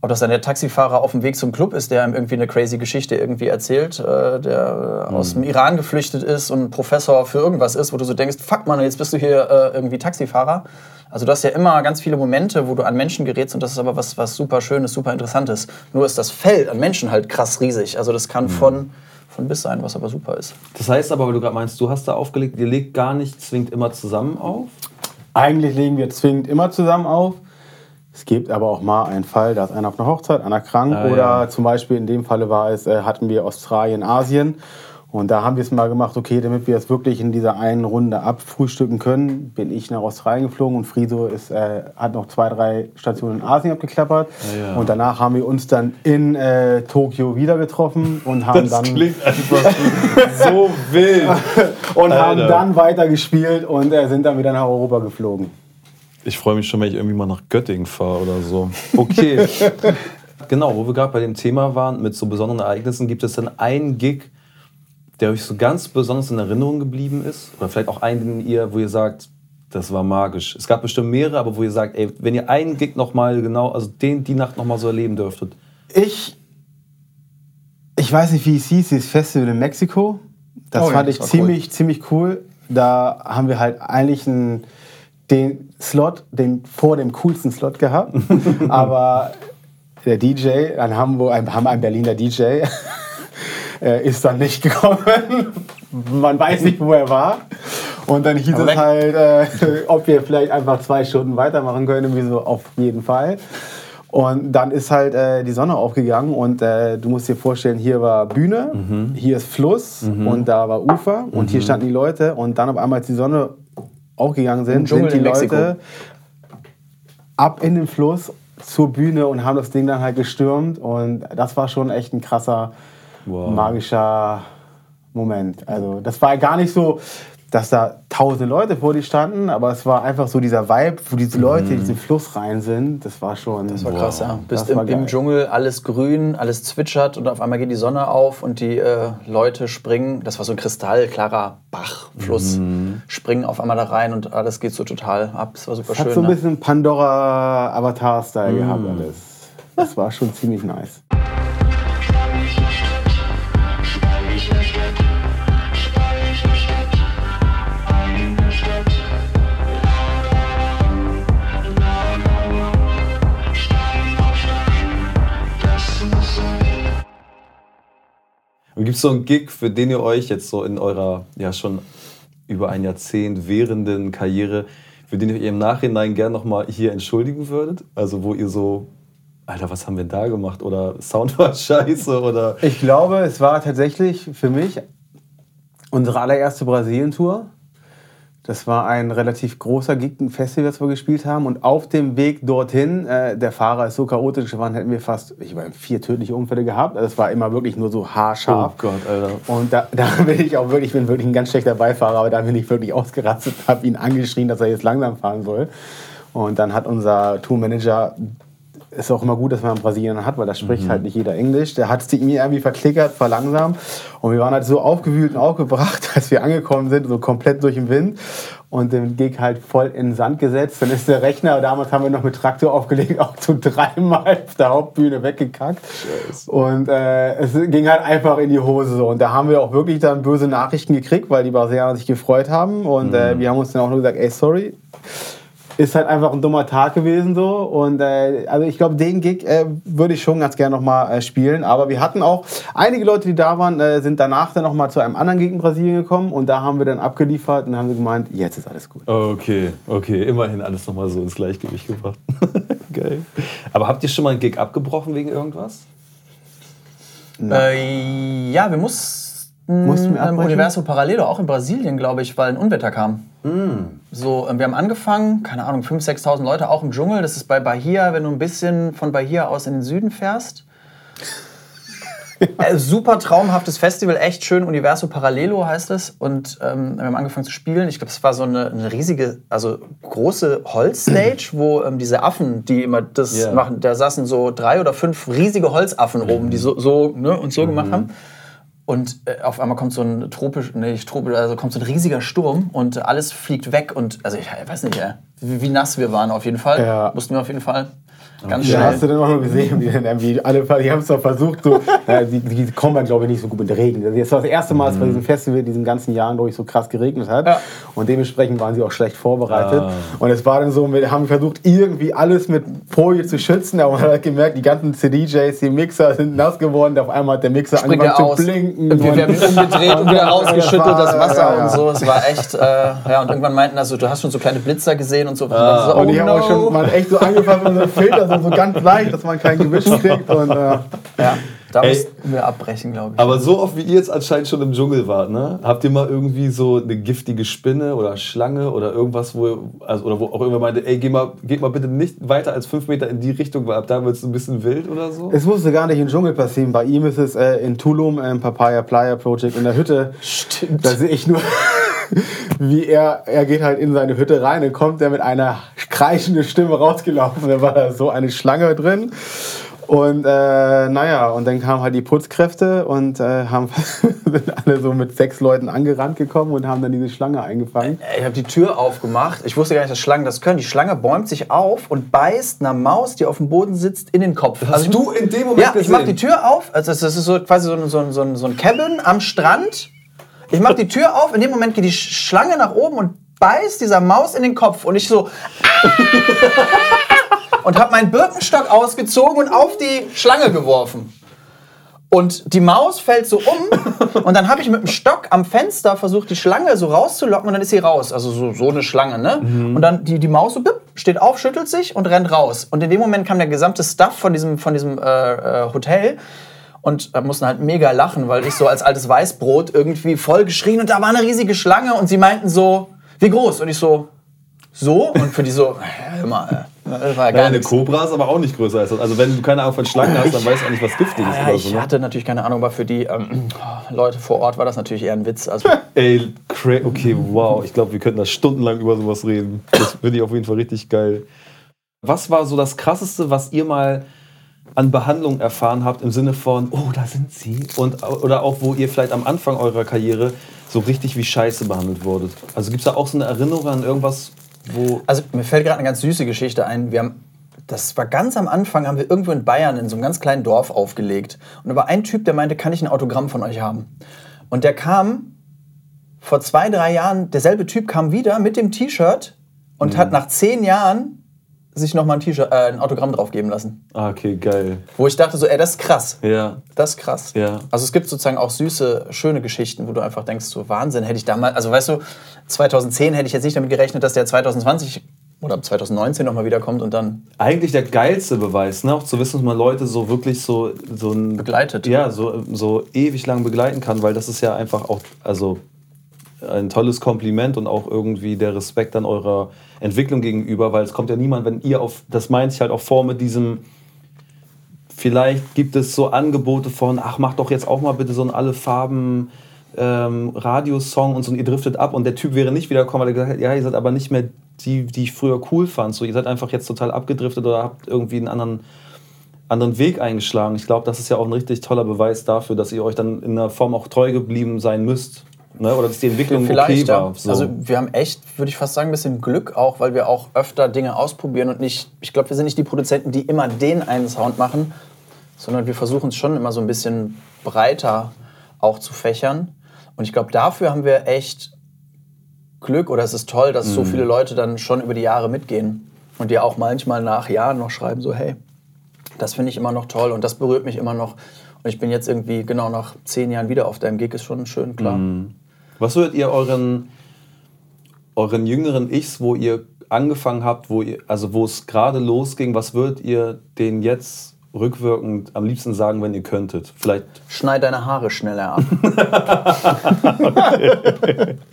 Ob das dann der Taxifahrer auf dem Weg zum Club ist, der ihm irgendwie eine crazy Geschichte irgendwie erzählt, äh, der äh, aus dem Iran geflüchtet ist und Professor für irgendwas ist, wo du so denkst, fuck man, jetzt bist du hier äh, irgendwie Taxifahrer. Also du hast ja immer ganz viele Momente, wo du an Menschen gerätst und das ist aber was, was super Schönes, super Interessantes. Nur ist das Feld an Menschen halt krass riesig. Also das kann von, von bis sein, was aber super ist. Das heißt aber, weil du gerade meinst, du hast da aufgelegt, ihr legt gar nicht zwingend immer zusammen auf? Eigentlich legen wir zwingend immer zusammen auf. Es gibt aber auch mal einen Fall, da ist einer auf einer Hochzeit, einer krank Ah, oder ja. zum Beispiel in dem Falle war es, äh, hatten wir Australien, Asien und da haben wir es mal gemacht, okay, damit wir es wirklich in dieser einen Runde abfrühstücken können, bin ich nach Australien geflogen und Friso ist, äh, hat noch zwei, drei Stationen in Asien abgeklappert Ah, ja. und danach haben wir uns dann in äh, Tokio wieder getroffen und haben dann einfach so wild. und haben Alter. dann weitergespielt und äh, sind dann wieder nach Europa geflogen. Ich freue mich schon, wenn ich irgendwie mal nach Göttingen fahre oder so. Okay. genau, wo wir gerade bei dem Thema waren, mit so besonderen Ereignissen, gibt es denn einen Gig, der euch so ganz besonders in Erinnerung geblieben ist? Oder vielleicht auch einen, den ihr, wo ihr sagt, das war magisch. Es gab bestimmt mehrere, aber wo ihr sagt, ey, wenn ihr einen Gig nochmal genau, also den, die Nacht nochmal so erleben dürftet. Ich, ich weiß nicht, wie es hieß, dieses Festival in Mexiko. Das Oh ja, fand das ich ziemlich, ziemlich cool. Da haben wir halt eigentlich einen, den Slot, den vor dem coolsten Slot gehabt. Aber der DJ, ein Hamburg, ein, ein Berliner DJ, äh, ist dann nicht gekommen. Man weiß nicht, wo er war. Und dann hieß Aber es halt, äh, ob wir vielleicht einfach zwei Stunden weitermachen können. Wir so, auf jeden Fall. Und dann ist halt äh, die Sonne aufgegangen und äh, du musst dir vorstellen, hier war Bühne, Mhm. hier ist Fluss und da war Ufer und hier standen die Leute und dann auf einmal, als die Sonne aufgegangen sind, Dschungel sind die. Leute ab in den Fluss zur Bühne und haben das Ding dann halt gestürmt und das war schon echt ein krasser, Wow. magischer Moment. Also das war gar nicht so, dass da tausende Leute vor dir standen, aber es war einfach so dieser Vibe, wo diese Leute in diesen Fluss rein sind. Das war schon. Das war krass, ja. Bist Das war im, im. Dschungel, alles grün, alles zwitschert und auf einmal geht die Sonne auf und die äh, Leute springen. Das war so ein kristallklarer Bachfluss. Springen auf einmal da rein und alles geht so total ab. Das war super Hat schön. so ein ne? bisschen Pandora-Avatar-Style gehabt alles. Das war schon ziemlich nice. Gibt es so einen Gig, für den ihr euch jetzt so in eurer ja schon über ein Jahrzehnt währenden Karriere, für den ihr im Nachhinein gern nochmal hier entschuldigen würdet? Also wo ihr so, Alter, was haben wir da gemacht? Oder Sound war scheiße oder... Ich glaube, es war tatsächlich für mich unsere allererste Brasilien-Tour. Das war ein relativ großer Gig, ein Festival, das wir gespielt haben. Und auf dem Weg dorthin, äh, der Fahrer ist so chaotisch geworden, hätten wir fast ich meine, vier tödliche Unfälle gehabt. Also es war immer wirklich nur so haarscharf. Oh Gott, Alter. Und da, da bin ich auch wirklich, ich bin wirklich ein ganz schlechter Beifahrer, aber da bin ich wirklich ausgerastet, habe ihn angeschrien, dass er jetzt langsam fahren soll. Und dann hat unser Tourmanager, ist auch immer gut, dass man einen Brasilianer hat, weil da spricht halt nicht jeder Englisch. Der hat es mir irgendwie verklickert, verlangsamt. Und wir waren halt so aufgewühlt und aufgebracht, als wir angekommen sind, so komplett durch den Wind. und den Gig halt voll in den Sand gesetzt. Dann ist der Rechner, damals haben wir noch mit Traktor aufgelegt, auch zu dreimal auf der Hauptbühne weggekackt. Scheiße. Und äh, es ging halt einfach in die Hose so. Und da haben wir auch wirklich dann böse Nachrichten gekriegt, weil die Brasilianer sich gefreut haben. Und äh, mhm. wir haben uns dann auch nur gesagt, ey, sorry ist halt einfach ein dummer Tag gewesen so. Und äh, also ich glaube, den Gig äh, würde ich schon ganz gerne nochmal äh, spielen. Aber wir hatten auch einige Leute, die da waren, äh, sind danach dann nochmal zu einem anderen Gig in Brasilien gekommen und da haben wir dann abgeliefert und haben sie gemeint, jetzt ist alles gut. Okay, okay, immerhin alles nochmal so ins Gleichgewicht gebracht. Geil. Aber habt ihr schon mal einen Gig abgebrochen wegen irgendwas? Äh, ja, wir mussten Mussten wir im Universo Parallelo, auch in Brasilien, glaube ich, weil ein Unwetter kam. Mm. So, wir haben angefangen, keine Ahnung, 5.000, 6.000 Leute, auch im Dschungel. Das ist bei Bahia, wenn du ein bisschen von Bahia aus in den Süden fährst. äh, super traumhaftes Festival, echt schön. Universo Parallelo heißt es. Und ähm, wir haben angefangen zu spielen. Ich glaube, es war so eine, eine, riesige, also große Holzstage, wo ähm, diese Affen, die immer das yeah. machen, da saßen so drei oder fünf riesige Holzaffen mhm. oben, die so, so ne, und so mhm. gemacht haben. Und äh, auf einmal kommt so ein tropisch, nee, nicht tropisch, also kommt so ein riesiger Sturm und alles fliegt weg und also ich, ich weiß nicht, äh, wie, wie, nass wir waren auf jeden Fall. Ja. Mussten wir auf jeden Fall Ganz schnell. Ja, hast du denn auch noch gesehen, wie irgendwie alle, die haben es doch versucht, so, äh, die, die kommen dann, glaube ich, nicht so gut mit Regen. Das war das erste Mal, dass bei mhm. diesem Festival diesen ganzen Jahren durch so krass geregnet hat. Ja. Und dementsprechend waren sie auch schlecht vorbereitet. Ah. Und es war dann so, wir haben versucht, irgendwie alles mit Folie zu schützen, aber man hat gemerkt, die ganzen CDJs, die Mixer sind nass geworden. Auf einmal hat der Mixer Springt angefangen zu blinken. Und wir, haben ihn umgedreht und wieder rausgeschüttelt, das Wasser ja, und so. Es war echt, äh, ja, und irgendwann meinten also, du hast schon so kleine Blitzer gesehen und so. Ah. so oh und ich habe auch schon mal echt so angefangen mit so einem Filter, so, so ganz leicht dass man kein Gewicht kriegt. Und, äh, ja. Da Ey, mussten wir abbrechen, glaube ich. Aber so oft wie ihr jetzt anscheinend schon im Dschungel wart, ne? Habt ihr mal irgendwie so eine giftige Spinne oder Schlange oder irgendwas, wo, also, oder wo auch irgendwer meinte, ey, geh mal, geht mal bitte nicht weiter als fünf Meter in die Richtung, weil ab da wird es ein bisschen wild oder so? Es musste gar nicht im Dschungel passieren. Bei ihm ist es äh, in Tulum im Papaya Playa Project in der Hütte. Stimmt. Da sehe ich nur, wie er, er geht halt in seine Hütte rein und kommt er mit einer kreischenden Stimme rausgelaufen. Da war da so eine Schlange drin. Und äh, naja, und dann kamen halt die Putzkräfte und äh, haben, sind alle so mit sechs Leuten angerannt gekommen und haben dann diese Schlange eingefangen. Ich habe die Tür aufgemacht. Ich wusste gar nicht, dass Schlangen das können. Die Schlange bäumt sich auf und beißt einer Maus, die auf dem Boden sitzt, in den Kopf. Hast also, du in dem Moment Ja, ich mache die Tür auf. Also das ist so quasi so ein, so, ein, so ein Cabin am Strand. Ich mache die Tür auf. In dem Moment geht die Schlange nach oben und beißt dieser Maus in den Kopf. Und ich so... und habe meinen Birkenstock ausgezogen und auf die Schlange geworfen. Und die Maus fällt so um und dann habe ich mit dem Stock am Fenster versucht, die Schlange so rauszulocken und dann ist sie raus. Also so, so eine Schlange, ne? Mhm. Und dann die, die Maus so bip, steht auf, schüttelt sich und rennt raus. Und in dem Moment kam der gesamte Stuff von diesem, von diesem äh, äh, Hotel und äh, mussten halt mega lachen, weil ich so als altes Weißbrot irgendwie voll geschrien und da war eine riesige Schlange und sie meinten so, wie groß? Und ich so, so? Und für die so, immer, äh, das war ja, eine Cobra ist aber auch nicht größer als das. Also wenn du keine Ahnung von Schlangen hast, dann weißt du auch nicht, was giftig ist. Ja, ich so, ne? hatte natürlich keine Ahnung, aber für die ähm, Leute vor Ort war das natürlich eher ein Witz. Also Ey, okay, wow. Ich glaube, wir könnten da stundenlang über sowas reden. Das finde ich auf jeden Fall richtig geil. Was war so das Krasseste, was ihr mal an Behandlung erfahren habt im Sinne von, oh, da sind sie? Und, oder auch, wo ihr vielleicht am Anfang eurer Karriere so richtig wie Scheiße behandelt wurdet? Also gibt es da auch so eine Erinnerung an irgendwas, wo. Also mir fällt gerade eine ganz süße Geschichte ein. Wir haben das war ganz am Anfang, haben wir irgendwo in Bayern in so einem ganz kleinen Dorf aufgelegt. Und da war ein Typ, der meinte, kann ich ein Autogramm von euch haben? Und der kam vor zwei, drei Jahren, derselbe Typ kam wieder mit dem T-Shirt und mhm. hat nach zehn Jahren sich nochmal ein T-Shirt, äh, ein Autogramm drauf geben lassen. Ah, okay, geil. Wo ich dachte so, ey, das ist krass. Ja. Das ist krass. Ja. Also es gibt sozusagen auch süße, schöne Geschichten, wo du einfach denkst, so Wahnsinn, hätte ich damals, also weißt du, 2010 hätte ich jetzt nicht damit gerechnet, dass der 2020 oder 2019 nochmal wiederkommt und dann. Eigentlich der geilste Beweis, ne? auch zu wissen, dass man Leute so wirklich so, so ein, begleitet. Ja, so, so ewig lang begleiten kann, weil das ist ja einfach auch, also ein tolles Kompliment und auch irgendwie der Respekt an eurer Entwicklung gegenüber, weil es kommt ja niemand, wenn ihr auf, das meint sich halt auch vor mit diesem, vielleicht gibt es so Angebote von, ach, mach doch jetzt auch mal bitte so ein alle Farben ähm, Radiosong und so, und ihr driftet ab und der Typ wäre nicht wiedergekommen, weil er gesagt hat, ja, ihr seid aber nicht mehr die, die ich früher cool fand. So, ihr seid einfach jetzt total abgedriftet oder habt irgendwie einen anderen, anderen Weg eingeschlagen. Ich glaube, das ist ja auch ein richtig toller Beweis dafür, dass ihr euch dann in einer Form auch treu geblieben sein müsst Ne? Oder dass die Entwicklung Vielleicht, okay war. So. Also wir haben echt, würde ich fast sagen, ein bisschen Glück auch, weil wir auch öfter Dinge ausprobieren und nicht, ich glaube, wir sind nicht die Produzenten, die immer den einen Sound machen, sondern wir versuchen es schon immer so ein bisschen breiter auch zu fächern. Und ich glaube, dafür haben wir echt Glück oder es ist toll, dass Mhm. so viele Leute dann schon über die Jahre mitgehen und dir auch manchmal nach Jahren noch schreiben, so hey, das finde ich immer noch toll und das berührt mich immer noch. Und ich bin jetzt irgendwie genau nach zehn Jahren wieder auf deinem Gig, ist schon schön, klar. Mhm. Was würdet ihr euren, euren jüngeren Ichs, wo ihr angefangen habt, wo ihr, also wo es gerade losging, was würdet ihr denen jetzt rückwirkend am liebsten sagen, wenn ihr könntet? Vielleicht Schneid deine Haare schneller ab.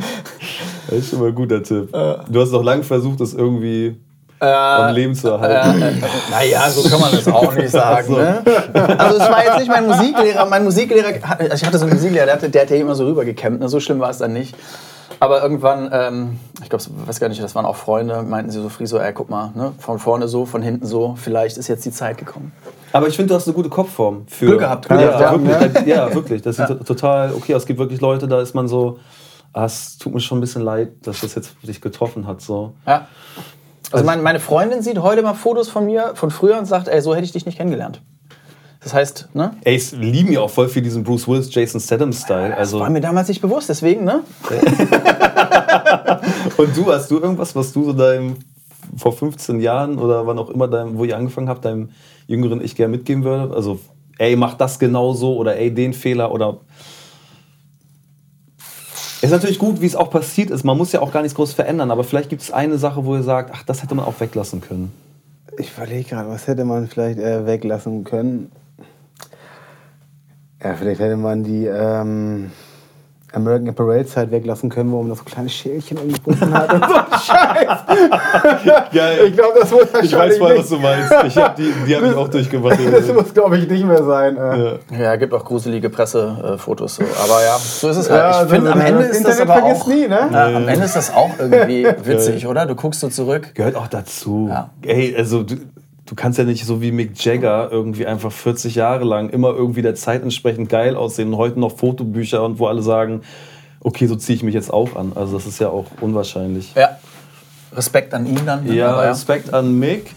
Das ist schon mal ein guter Tipp. Du hast doch lange versucht, das irgendwie Äh, am Leben zu erhalten. naja, so kann man das auch nicht sagen. Ne? Also es war jetzt nicht mein Musiklehrer. Mein Musiklehrer, ich hatte so einen Musiklehrer, der, hatte, der hat ja immer so rübergekämmt. Ne? So schlimm war es dann nicht. Aber irgendwann, ähm, ich glaube, weiß gar nicht, das waren auch Freunde, meinten sie so Friso, ey, guck mal, ne? von vorne so, von hinten so, vielleicht ist jetzt die Zeit gekommen. Aber ich finde, du hast eine gute Kopfform. Für, Glück gehabt, Glück ja, gehabt, wirklich, ja, wirklich. Das ist total okay. Es gibt wirklich Leute, da ist man so, ah, es tut mir schon ein bisschen leid, dass das jetzt dich getroffen hat. So. Ja. Also meine, meine Freundin sieht heute mal Fotos von mir von früher und sagt, ey, so hätte ich dich nicht kennengelernt. Das heißt, ne? Ey, es lieben ja auch voll viel diesen Bruce Willis, Jason Statham-Style. Also, War mir damals nicht bewusst, deswegen, ne? und du, hast du irgendwas, was du so deinem vor 15 Jahren oder wann auch immer, deinem, wo ihr angefangen habt, deinem jüngeren Ich gerne mitgeben würde? Also, ey, mach das genauso oder ey, den Fehler oder. Ist natürlich gut, wie es auch passiert ist. Man muss ja auch gar nichts groß verändern, aber vielleicht gibt es eine Sache, wo ihr sagt, ach, das hätte man auch weglassen können. Ich überlege gerade, was hätte man vielleicht äh, weglassen können? Ja, vielleicht hätte man die ähm, American Apparel Zeit weglassen können, wo man das so kleine Schälchen umgebunden hat und so ein Scheiß. Geil. Ich glaube, das muss Ich weiß voll, nicht. was du meinst. Ich hab die die habe ich auch durchgemacht. Das muss, glaube ich, nicht mehr sein. Äh. Ja, gibt auch gruselige Pressefotos. So. Aber ja, so ist es halt. Ja, ich finde, am das Ende ist das Internet aber vergisst auch. nie, ne? Ja, am Ende ist das auch irgendwie witzig, oder? Du guckst so zurück. Gehört auch dazu. Ja. Ey, also du, du kannst ja nicht so wie Mick Jagger irgendwie einfach 40 Jahre lang immer irgendwie der Zeit entsprechend geil aussehen und heute noch Fotobücher und wo alle sagen, okay, so ziehe ich mich jetzt auch an. Also das ist ja auch unwahrscheinlich. Ja. Respekt an ihn dann. Ja, aber Respekt an Mick.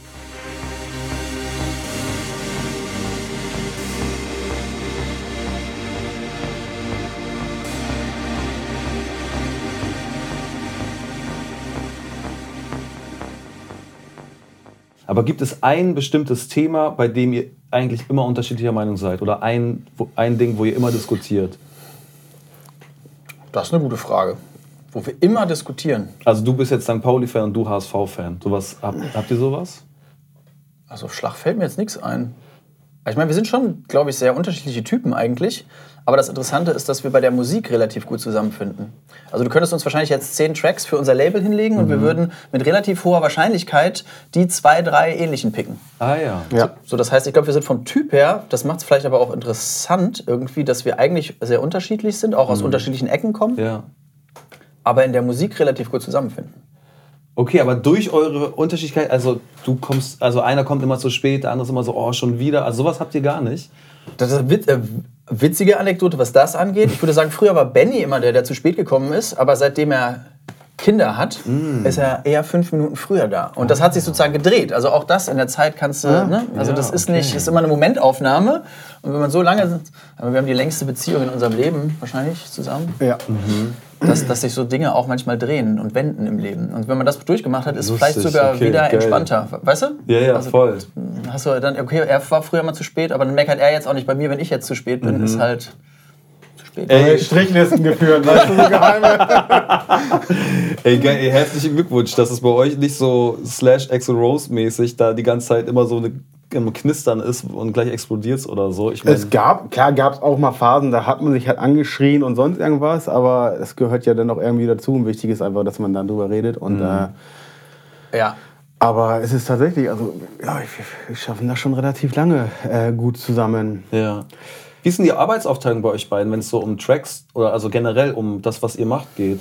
Aber gibt es ein bestimmtes Thema, bei dem ihr eigentlich immer unterschiedlicher Meinung seid? Oder ein, ein Ding, wo ihr immer diskutiert? Das ist eine gute Frage. Wo wir immer diskutieren. Also du bist jetzt St. Pauli-Fan und du HSV-Fan. Sowas, habt, habt ihr sowas? Also Schlag fällt mir jetzt nichts ein. Ich meine, wir sind schon, glaube ich, sehr unterschiedliche Typen eigentlich. Aber das Interessante ist, dass wir bei der Musik relativ gut zusammenfinden. Also du könntest uns wahrscheinlich jetzt zehn Tracks für unser Label hinlegen und wir würden mit relativ hoher Wahrscheinlichkeit die zwei, drei ähnlichen picken. Ah ja. Ja. So, das heißt, ich glaube, wir sind vom Typ her, das macht es vielleicht aber auch interessant irgendwie, dass wir eigentlich sehr unterschiedlich sind, auch aus unterschiedlichen Ecken kommen, Ja. aber in der Musik relativ gut zusammenfinden. Okay, aber durch eure Unterschiedlichkeit, also du kommst, also einer kommt immer zu spät, der andere ist immer so, oh, schon wieder. Also sowas habt ihr gar nicht. Das ist eine wit äh, witzige Anekdote, was das angeht. Ich würde sagen, früher war Benny immer der, der zu spät gekommen ist, aber seitdem er Kinder hat, ist er eher fünf Minuten früher da. Und das hat sich sozusagen gedreht. Also auch das in der Zeit kannst du, ne? Also Ja, das ist okay. nicht, das ist immer eine Momentaufnahme. Und wenn man so lange, aber wir haben die längste Beziehung in unserem Leben wahrscheinlich zusammen, Ja. Dass, dass sich so Dinge auch manchmal drehen und wenden im Leben. Und wenn man das durchgemacht hat, ist es Lustig, vielleicht sogar okay, wieder geil. entspannter. Weißt du? Ja, ja, Also, voll. Hast du dann, okay, er war früher mal zu spät, aber dann meckert er jetzt auch nicht bei mir, wenn ich jetzt zu spät bin, ist halt zu spät. Ey, Strichlisten geführt, weißt du, so geheime. ey, geil, ey, herzlichen Glückwunsch, dass es bei euch nicht so slash Axel Rose mäßig da die ganze Zeit immer so eine im Knistern ist und gleich explodiert oder so. Ich mein, Es gab, klar gab es auch mal Phasen, da hat man sich halt angeschrien und sonst irgendwas, aber es gehört ja dann auch irgendwie dazu. Und wichtig ist einfach, dass man dann drüber redet. Und, äh, Ja. aber es ist tatsächlich, also ja, wir, wir schaffen das schon relativ lange äh, gut zusammen. Ja. Wie ist denn die Arbeitsaufteilung bei euch beiden, wenn es so um Tracks oder also generell um das, was ihr macht, geht?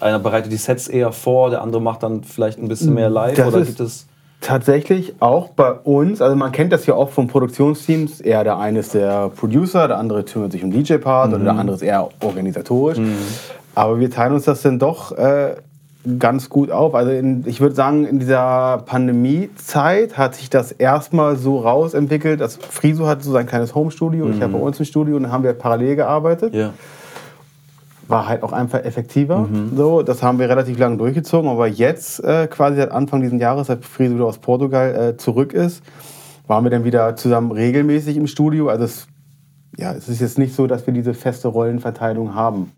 Einer bereitet die Sets eher vor, der andere macht dann vielleicht ein bisschen mehr live Das oder gibt es. Tatsächlich auch bei uns, also man kennt das ja auch von Produktionsteams, eher der eine ist der Producer, der andere kümmert sich um DJ-Part oder der andere ist eher organisatorisch. Aber wir teilen uns das dann doch äh, ganz gut auf. Also in, ich würde sagen, in dieser Pandemiezeit hat sich das erstmal so rausentwickelt. dass Friso hat so sein kleines Homestudio, ich habe bei uns ein Studio und dann haben wir parallel gearbeitet. Ja. War halt auch einfach effektiver. So, das haben wir relativ lange durchgezogen. Aber jetzt, äh, quasi seit Anfang dieses Jahres, seit Friso wieder aus Portugal äh, zurück ist, waren wir dann wieder zusammen regelmäßig im Studio. Also es, ja, es ist jetzt nicht so, dass wir diese feste Rollenverteilung haben.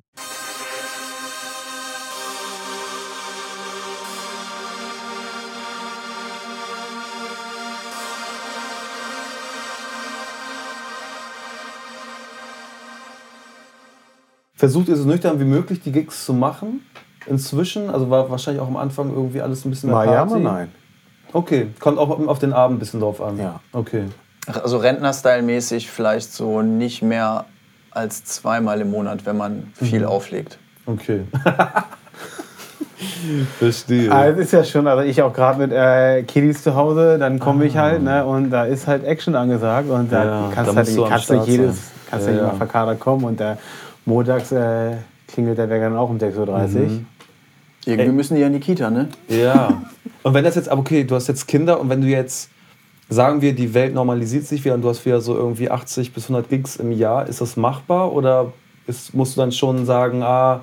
Versucht ihr so nüchtern wie möglich die Gigs zu machen? Inzwischen? Also war wahrscheinlich auch am Anfang irgendwie alles ein bisschen mehr Mal ja, Party? mal nein. Okay, kommt auch auf den Abend ein bisschen drauf an. Ja. Okay. Also Rentner-Style-mäßig vielleicht so nicht mehr als zweimal im Monat, wenn man viel auflegt. Okay. Verstehe. Also es ist ja schon, also ich auch gerade mit äh, Kiddies zu Hause, dann komme ich halt, ne, und da ist halt Action angesagt und da Ja, kannst da halt du am kannst nicht jedes, kannst Ja, nicht ja. immer verkadert kommen und da montags äh, klingelt der Wecker dann auch um 6.30 Uhr. Mhm. Irgendwie müssen die ja in die Kita, ne? Ja. Und wenn das jetzt, aber okay, du hast jetzt Kinder und wenn du jetzt, sagen wir, die Welt normalisiert sich wieder und du hast wieder so irgendwie 80 bis 100 Gigs im Jahr, ist das machbar oder ist, musst du dann schon sagen, ah,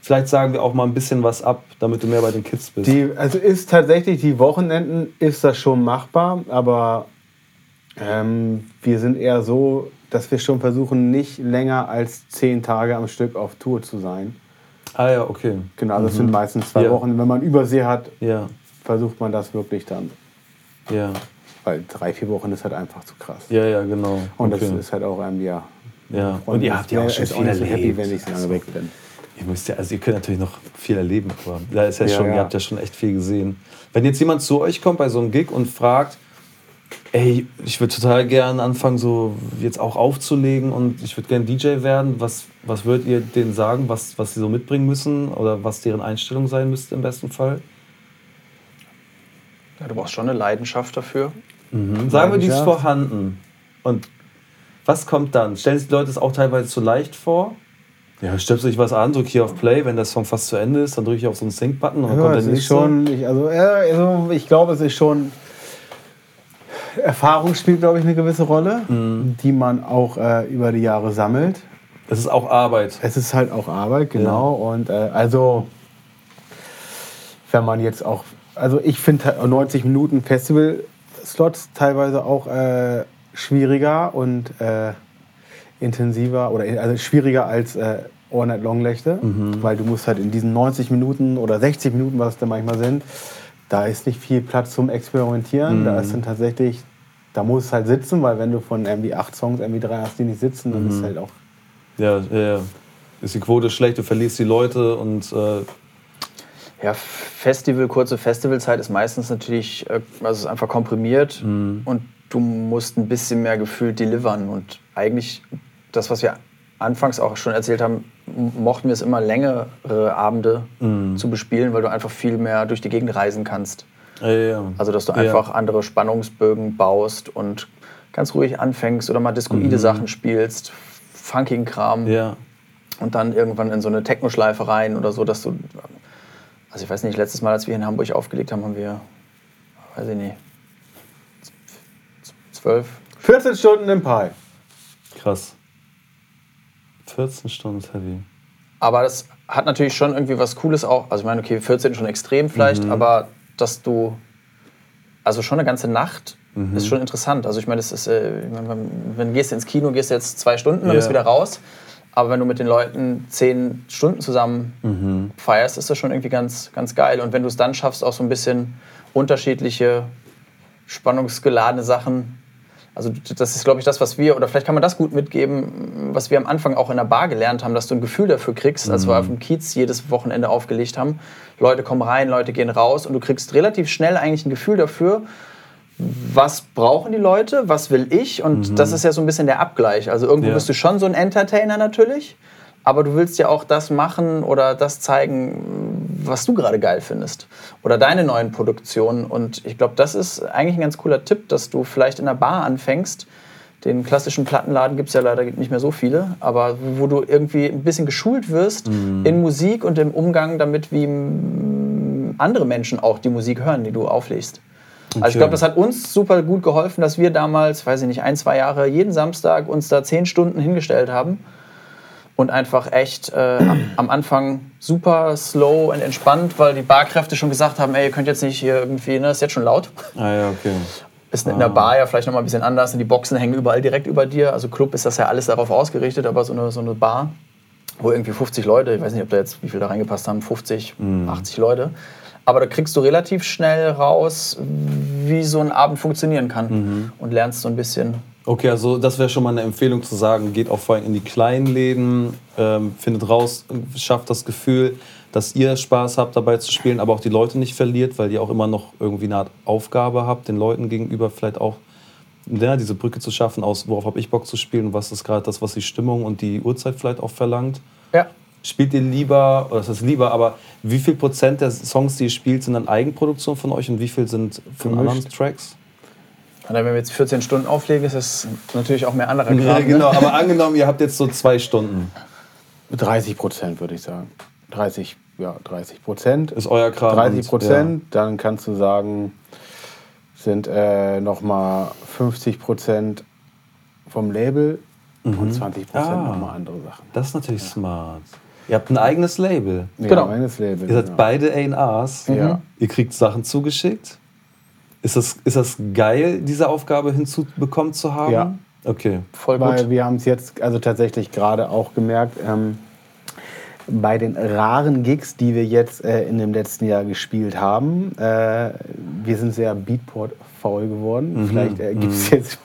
vielleicht sagen wir auch mal ein bisschen was ab, damit du mehr bei den Kids bist? Die, also ist tatsächlich, die Wochenenden ist das schon machbar, aber ähm, wir sind eher so, dass wir schon versuchen, nicht länger als zehn Tage am Stück auf Tour zu sein. ah ja, okay. Genau, das sind meistens zwei Ja. Wochen. Wenn man Übersee hat, Ja, versucht man das wirklich dann. ja, Weil drei, vier Wochen ist halt einfach zu krass. ja, ja, genau. Und okay. das ist halt auch irgendwie, ja. ja. Und Und ihr habt ja auch schon auch viel nicht so happy, erlebt. wenn ich so lange weg bin. Ihr müsst ja, also ihr könnt natürlich noch viel erleben, aber da ist ja, Ja, schon, ja. ihr habt ja schon echt viel gesehen. Wenn jetzt jemand zu euch kommt bei so einem Gig und fragt, ey, ich würde total gerne anfangen, so jetzt auch aufzulegen und ich würde gerne DJ werden, was, was würdet ihr denen sagen, was, was sie so mitbringen müssen oder was deren Einstellung sein müsste im besten Fall? Ja, du brauchst schon eine Leidenschaft dafür. Sagen wir, die ist vorhanden. Und was kommt dann? Stellen sich die Leute es auch teilweise zu leicht vor? Ja, stöpsel ich was an, drücke hier auf Play, wenn der Song fast zu Ende ist, dann drücke ich auf so einen Sync-Button und dann Ja, kommt der nächste. schon, ich, also, ja, also ich glaube, es ist schon. Erfahrung spielt, glaube ich, eine gewisse Rolle, Mhm. die man auch äh, über die Jahre sammelt. Es ist auch Arbeit. Es ist halt auch Arbeit, genau. Und äh, also, wenn man jetzt auch, also ich finde 90 Minuten Festival-Slots teilweise auch äh, schwieriger und äh, intensiver oder also schwieriger als äh, All Night Long Nächte, weil du musst halt in diesen 90 Minuten oder 60 Minuten, was es da manchmal sind, da ist nicht viel Platz zum Experimentieren. Da ist dann tatsächlich, da muss es halt sitzen, weil wenn du von irgendwie acht Songs irgendwie drei hast, die nicht sitzen, dann ist halt auch Ja, ja, ja. Ist die Quote schlecht, du verlierst die Leute und äh, Ja, Festival, kurze Festivalzeit ist meistens natürlich, äh, also es ist einfach komprimiert und du musst ein bisschen mehr gefühlt delivern. Und eigentlich das, was wir anfangs auch schon erzählt haben, mochten wir es immer längere Abende zu bespielen, weil du einfach viel mehr durch die Gegend reisen kannst. ja, ja, ja. Also dass du Ja. einfach andere Spannungsbögen baust und ganz ruhig anfängst oder mal discoide Sachen spielst, funkigen Kram Ja. und dann irgendwann in so eine Techno-Schleife rein oder so, dass du. Also ich weiß nicht, letztes Mal, als wir in Hamburg aufgelegt haben, haben wir, weiß ich nicht, zwölf. 14 Stunden im Pi. Krass. 14 Stunden ist heavy. Aber das hat natürlich schon irgendwie was Cooles auch. Also ich meine, okay, 14 schon extrem vielleicht, aber dass du, also schon eine ganze Nacht ist schon interessant. Also ich meine, das ist, äh, ich wenn, wenn du gehst ins Kino, gehst du jetzt zwei Stunden, dann Ja. bist du wieder raus. Aber wenn du mit den Leuten zehn Stunden zusammen feierst, ist das schon irgendwie ganz, ganz geil. Und wenn du es dann schaffst, auch so ein bisschen unterschiedliche, spannungsgeladene Sachen. Also das ist, glaube ich, das, was wir, oder vielleicht kann man das gut mitgeben, was wir am Anfang auch in der Bar gelernt haben, dass du ein Gefühl dafür kriegst, als wir auf dem Kiez jedes Wochenende aufgelegt haben. Leute kommen rein, Leute gehen raus und du kriegst relativ schnell eigentlich ein Gefühl dafür, was brauchen die Leute, was will ich und das ist ja so ein bisschen der Abgleich. Also irgendwo Ja. bist du schon so ein Entertainer natürlich, aber du willst ja auch das machen oder das zeigen, was du gerade geil findest. Oder deine neuen Produktionen. Und ich glaube, das ist eigentlich ein ganz cooler Tipp, dass du vielleicht in der Bar anfängst, Den klassischen Plattenladen gibt es ja leider nicht mehr so viele, aber wo, du irgendwie ein bisschen geschult wirst in Musik und im Umgang damit, wie andere Menschen auch die Musik hören, die du auflegst. Also ich glaube, das hat uns super gut geholfen, dass wir damals, weiß ich nicht, ein, zwei Jahre jeden Samstag uns da zehn Stunden hingestellt haben und einfach echt äh, am, Anfang super slow und entspannt, weil die Barkräfte schon gesagt haben, ey, ihr könnt jetzt nicht hier irgendwie, ne, ist jetzt schon laut. Ah ja, okay. Ist in der Bar ja vielleicht noch mal ein bisschen anders und die Boxen hängen überall direkt über dir. Also Club ist das ja alles darauf ausgerichtet, aber so eine, so eine Bar, wo irgendwie 50 Leute, ich weiß nicht, ob da jetzt wie viel da reingepasst haben, 50, 80 Leute. Aber da kriegst du relativ schnell raus, wie so ein Abend funktionieren kann und lernst so ein bisschen. Okay, also das wäre schon mal eine Empfehlung zu sagen, geht auch vor allem in die kleinen Läden, ähm, findet raus, schafft das Gefühl, dass ihr Spaß habt dabei zu spielen, aber auch die Leute nicht verliert, weil ihr auch immer noch irgendwie eine Art Aufgabe habt, den Leuten gegenüber vielleicht auch ja, diese Brücke zu schaffen aus, worauf habe ich Bock zu spielen und was ist gerade das, was die Stimmung und die Uhrzeit vielleicht auch verlangt. Ja. Spielt ihr lieber, oder das ist lieber, aber wie viel Prozent der Songs, die ihr spielt, sind dann Eigenproduktion von euch und wie viel sind von Gemischt. anderen Tracks? Wenn wir jetzt 14 Stunden auflegen, ist das natürlich auch mehr anderer Kram. Ja, ne? genau, aber angenommen, ihr habt jetzt so zwei Stunden. 30 Prozent würde ich sagen. 30, ja, 30 Prozent. Ist euer Kram. 30 und- Prozent, dann kannst du sagen, sind äh, nochmal 50 Prozent vom Label und 20 Prozent Ah. nochmal andere Sachen. Ja, das ist natürlich smart. Ihr habt ein eigenes Label. Ja, Genau. meines Label. Ihr seid genau. beide A&Rs. Ja. Ihr kriegt Sachen zugeschickt. Ist das, ist das geil, diese Aufgabe hinzubekommen zu haben? Ja. Okay. Voll gut. Weil wir haben es jetzt also tatsächlich gerade auch gemerkt, ähm, bei den raren Gigs, die wir jetzt äh, in dem letzten Jahr gespielt haben, äh, wir sind sehr Beatport-faul geworden. Vielleicht äh, gibt es jetzt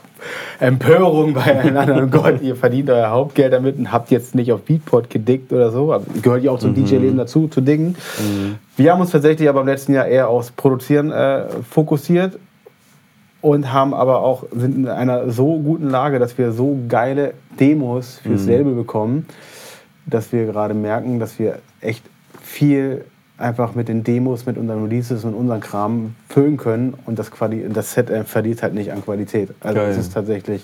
Empörung bei einander. Oh Gott, ihr verdient euer Hauptgeld damit und habt jetzt nicht auf Beatport gedickt oder so. Aber gehört ja auch zum DJ-Leben dazu, zu dingen. Wir haben uns tatsächlich aber im letzten Jahr eher aufs Produzieren äh, fokussiert und haben aber auch sind in einer so guten Lage, dass wir so geile Demos fürs Label bekommen, dass wir gerade merken, dass wir echt viel einfach mit den Demos, mit unseren Releases und unseren Kram füllen können und das, Quali das Set äh, verliert halt nicht an Qualität. Also es ist tatsächlich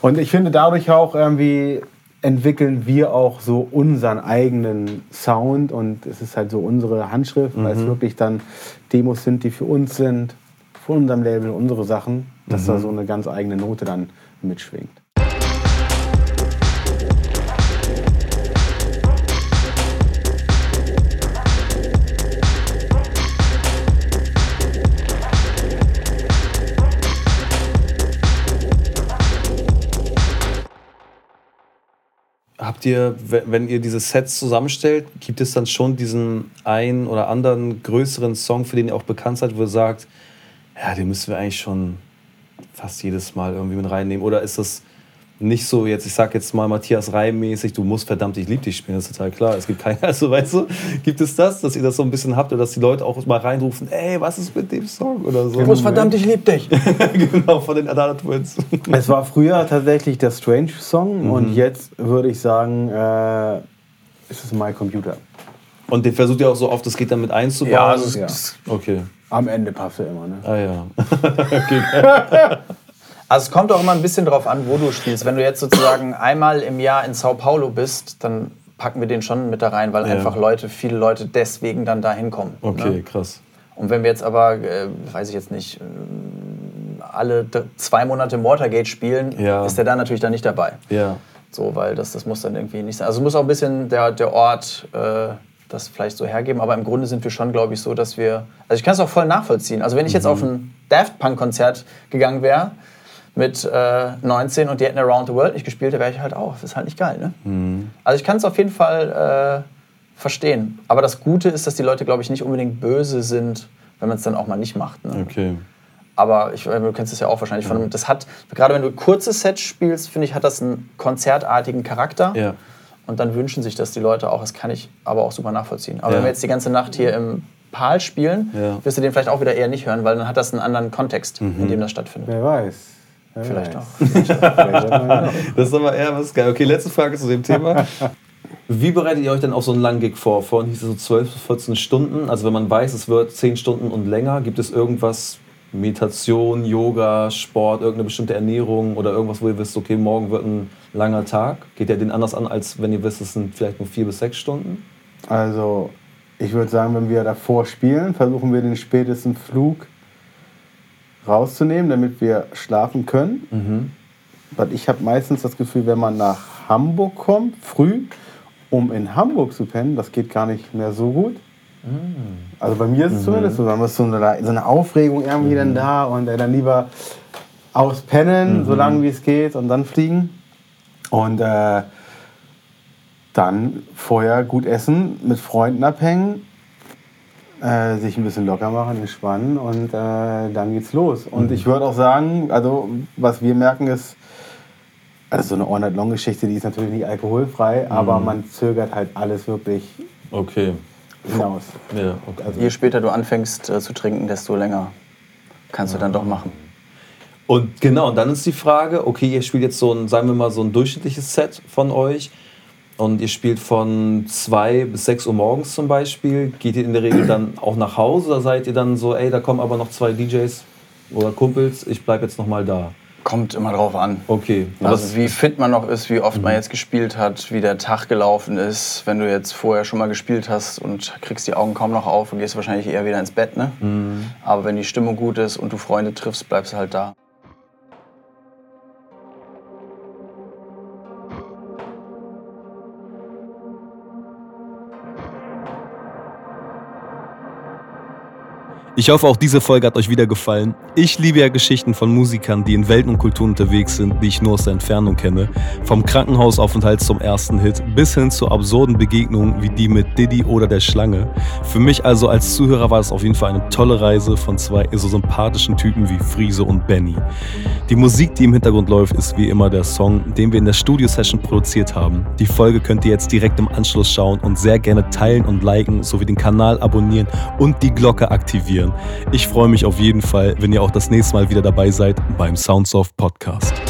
und ich finde dadurch auch irgendwie entwickeln wir auch so unseren eigenen Sound und es ist halt so unsere Handschrift, weil es wirklich dann Demos sind, die für uns sind, von unserem Label, unsere Sachen, dass da so eine ganz eigene Note dann mitschwingt. Habt ihr, we- wenn ihr diese Sets zusammenstellt, gibt es dann schon diesen einen oder anderen größeren Song, für den ihr auch bekannt seid, wo ihr sagt, ja, den müssen wir eigentlich schon fast jedes Mal irgendwie mit reinnehmen? Oder ist das nicht so, jetzt, ich sag jetzt mal Matthias Reim-mäßig, du musst verdammt, ich lieb dich spielen, das ist total klar. Es gibt keine, also weißt du, gibt es das, dass ihr das so ein bisschen habt oder dass die Leute auch mal reinrufen, ey, was ist mit dem Song oder so? Du musst verdammt, ich lieb dich. genau, von den Adana Twins. Es war früher tatsächlich der Strange-Song und jetzt würde ich sagen, äh, ist es My Computer. Und den versucht ihr auch so oft, es geht dann mit einzubauen? Ja, also Ja. Okay. Am Ende passt er immer, ne? Ah ja. Also es kommt auch immer ein bisschen drauf an, wo du spielst. Wenn du jetzt sozusagen einmal im Jahr in Sao Paulo bist, dann packen wir den schon mit da rein, weil Ja. einfach Leute, viele Leute deswegen dann da hinkommen. Okay, Ne? krass. Und wenn wir jetzt aber, äh, weiß ich jetzt nicht, äh, alle zwei Monate Watergate spielen, Ja. ist der dann natürlich dann nicht dabei. Ja. So, weil das, das muss dann irgendwie nicht sein. Also muss auch ein bisschen der, der Ort äh, das vielleicht so hergeben, aber im Grunde sind wir schon, glaube ich, so, dass wir. Also ich kann es auch voll nachvollziehen. Also wenn ich jetzt auf ein Daft Punk-Konzert gegangen wäre mit äh, 19 und die hätten Around the World nicht gespielt, da wäre ich halt auch. Das ist halt nicht geil, ne? Also ich kann es auf jeden Fall äh, verstehen. Aber das Gute ist, dass die Leute, glaube ich, nicht unbedingt böse sind, wenn man es dann auch mal nicht macht. Ne? Okay. Aber ich, du kennst es ja auch wahrscheinlich von das hat, gerade wenn du kurze Sets spielst, finde ich, hat das einen konzertartigen Charakter. Ja. Und dann wünschen sich das die Leute auch. Das kann ich aber auch super nachvollziehen. Aber Ja. wenn wir jetzt die ganze Nacht hier im Pal spielen, Ja. wirst du den vielleicht auch wieder eher nicht hören, weil dann hat das einen anderen Kontext, in dem das stattfindet. Wer weiß. Vielleicht auch. Vielleicht auch. Das ist aber eher was geil. Okay, letzte Frage zu dem Thema. Wie bereitet ihr euch denn auf so einen langen Gig vor? Vorhin hieß es so 12 bis 14 Stunden. Also wenn man weiß, es wird 10 Stunden und länger, gibt es irgendwas, Meditation, Yoga, Sport, irgendeine bestimmte Ernährung oder irgendwas, wo ihr wisst, okay, morgen wird ein langer Tag? Geht ihr den anders an, als wenn ihr wisst, es sind vielleicht nur vier bis sechs Stunden? Also ich würde sagen, wenn wir davor spielen, versuchen wir den spätesten Flug rauszunehmen, damit wir schlafen können. Mhm. Weil ich habe meistens das Gefühl, wenn man nach Hamburg kommt, früh, um in Hamburg zu pennen, das geht gar nicht mehr so gut. Mhm. Also bei mir ist es mhm. zumindest so, dann ist so eine, so eine Aufregung irgendwie mhm. dann da und dann lieber auspennen, mhm. so lange wie es geht und dann fliegen. Und äh, dann vorher gut essen, mit Freunden abhängen, äh, sich ein bisschen locker machen, entspannen und äh, dann geht's los. Und mhm. ich würde auch sagen, also was wir merken ist, also so eine All-Night-Long-Geschichte, die ist natürlich nicht alkoholfrei, mhm. aber man zögert halt alles wirklich okay. hinaus. Ja, okay. Also Je später du anfängst äh, zu trinken, desto länger kannst du dann doch machen. Und genau, und dann ist die Frage, okay, ihr spielt jetzt so ein, sagen wir mal, so ein durchschnittliches Set von euch und ihr spielt von 2 bis 6 Uhr morgens zum Beispiel. Geht ihr in der Regel dann auch nach Hause oder seid ihr dann so, ey, da kommen aber noch zwei DJs oder Kumpels, ich bleib jetzt noch mal da? Kommt immer drauf an. Okay. Also wie fit man noch ist, wie oft mhm. man jetzt gespielt hat, wie der Tag gelaufen ist. Wenn du jetzt vorher schon mal gespielt hast und kriegst die Augen kaum noch auf, und gehst wahrscheinlich eher wieder ins Bett, ne? Mhm. Aber wenn die Stimmung gut ist und du Freunde triffst, bleibst du halt da. Ich hoffe, auch diese Folge hat euch wieder gefallen. Ich liebe ja Geschichten von Musikern, die in Welten und Kulturen unterwegs sind, die ich nur aus der Entfernung kenne. Vom Krankenhausaufenthalt zum ersten Hit bis hin zu absurden Begegnungen wie die mit Diddy oder der Schlange. Für mich also als Zuhörer war es auf jeden Fall eine tolle Reise von zwei so sympathischen Typen wie Friese und Benny. Die Musik, die im Hintergrund läuft, ist wie immer der Song, den wir in der Studio-Session produziert haben. Die Folge könnt ihr jetzt direkt im Anschluss schauen und sehr gerne teilen und liken sowie den Kanal abonnieren und die Glocke aktivieren inspirieren. Ich freue mich auf jeden Fall, wenn ihr auch das nächste Mal wieder dabei seid beim Sounds of Podcast.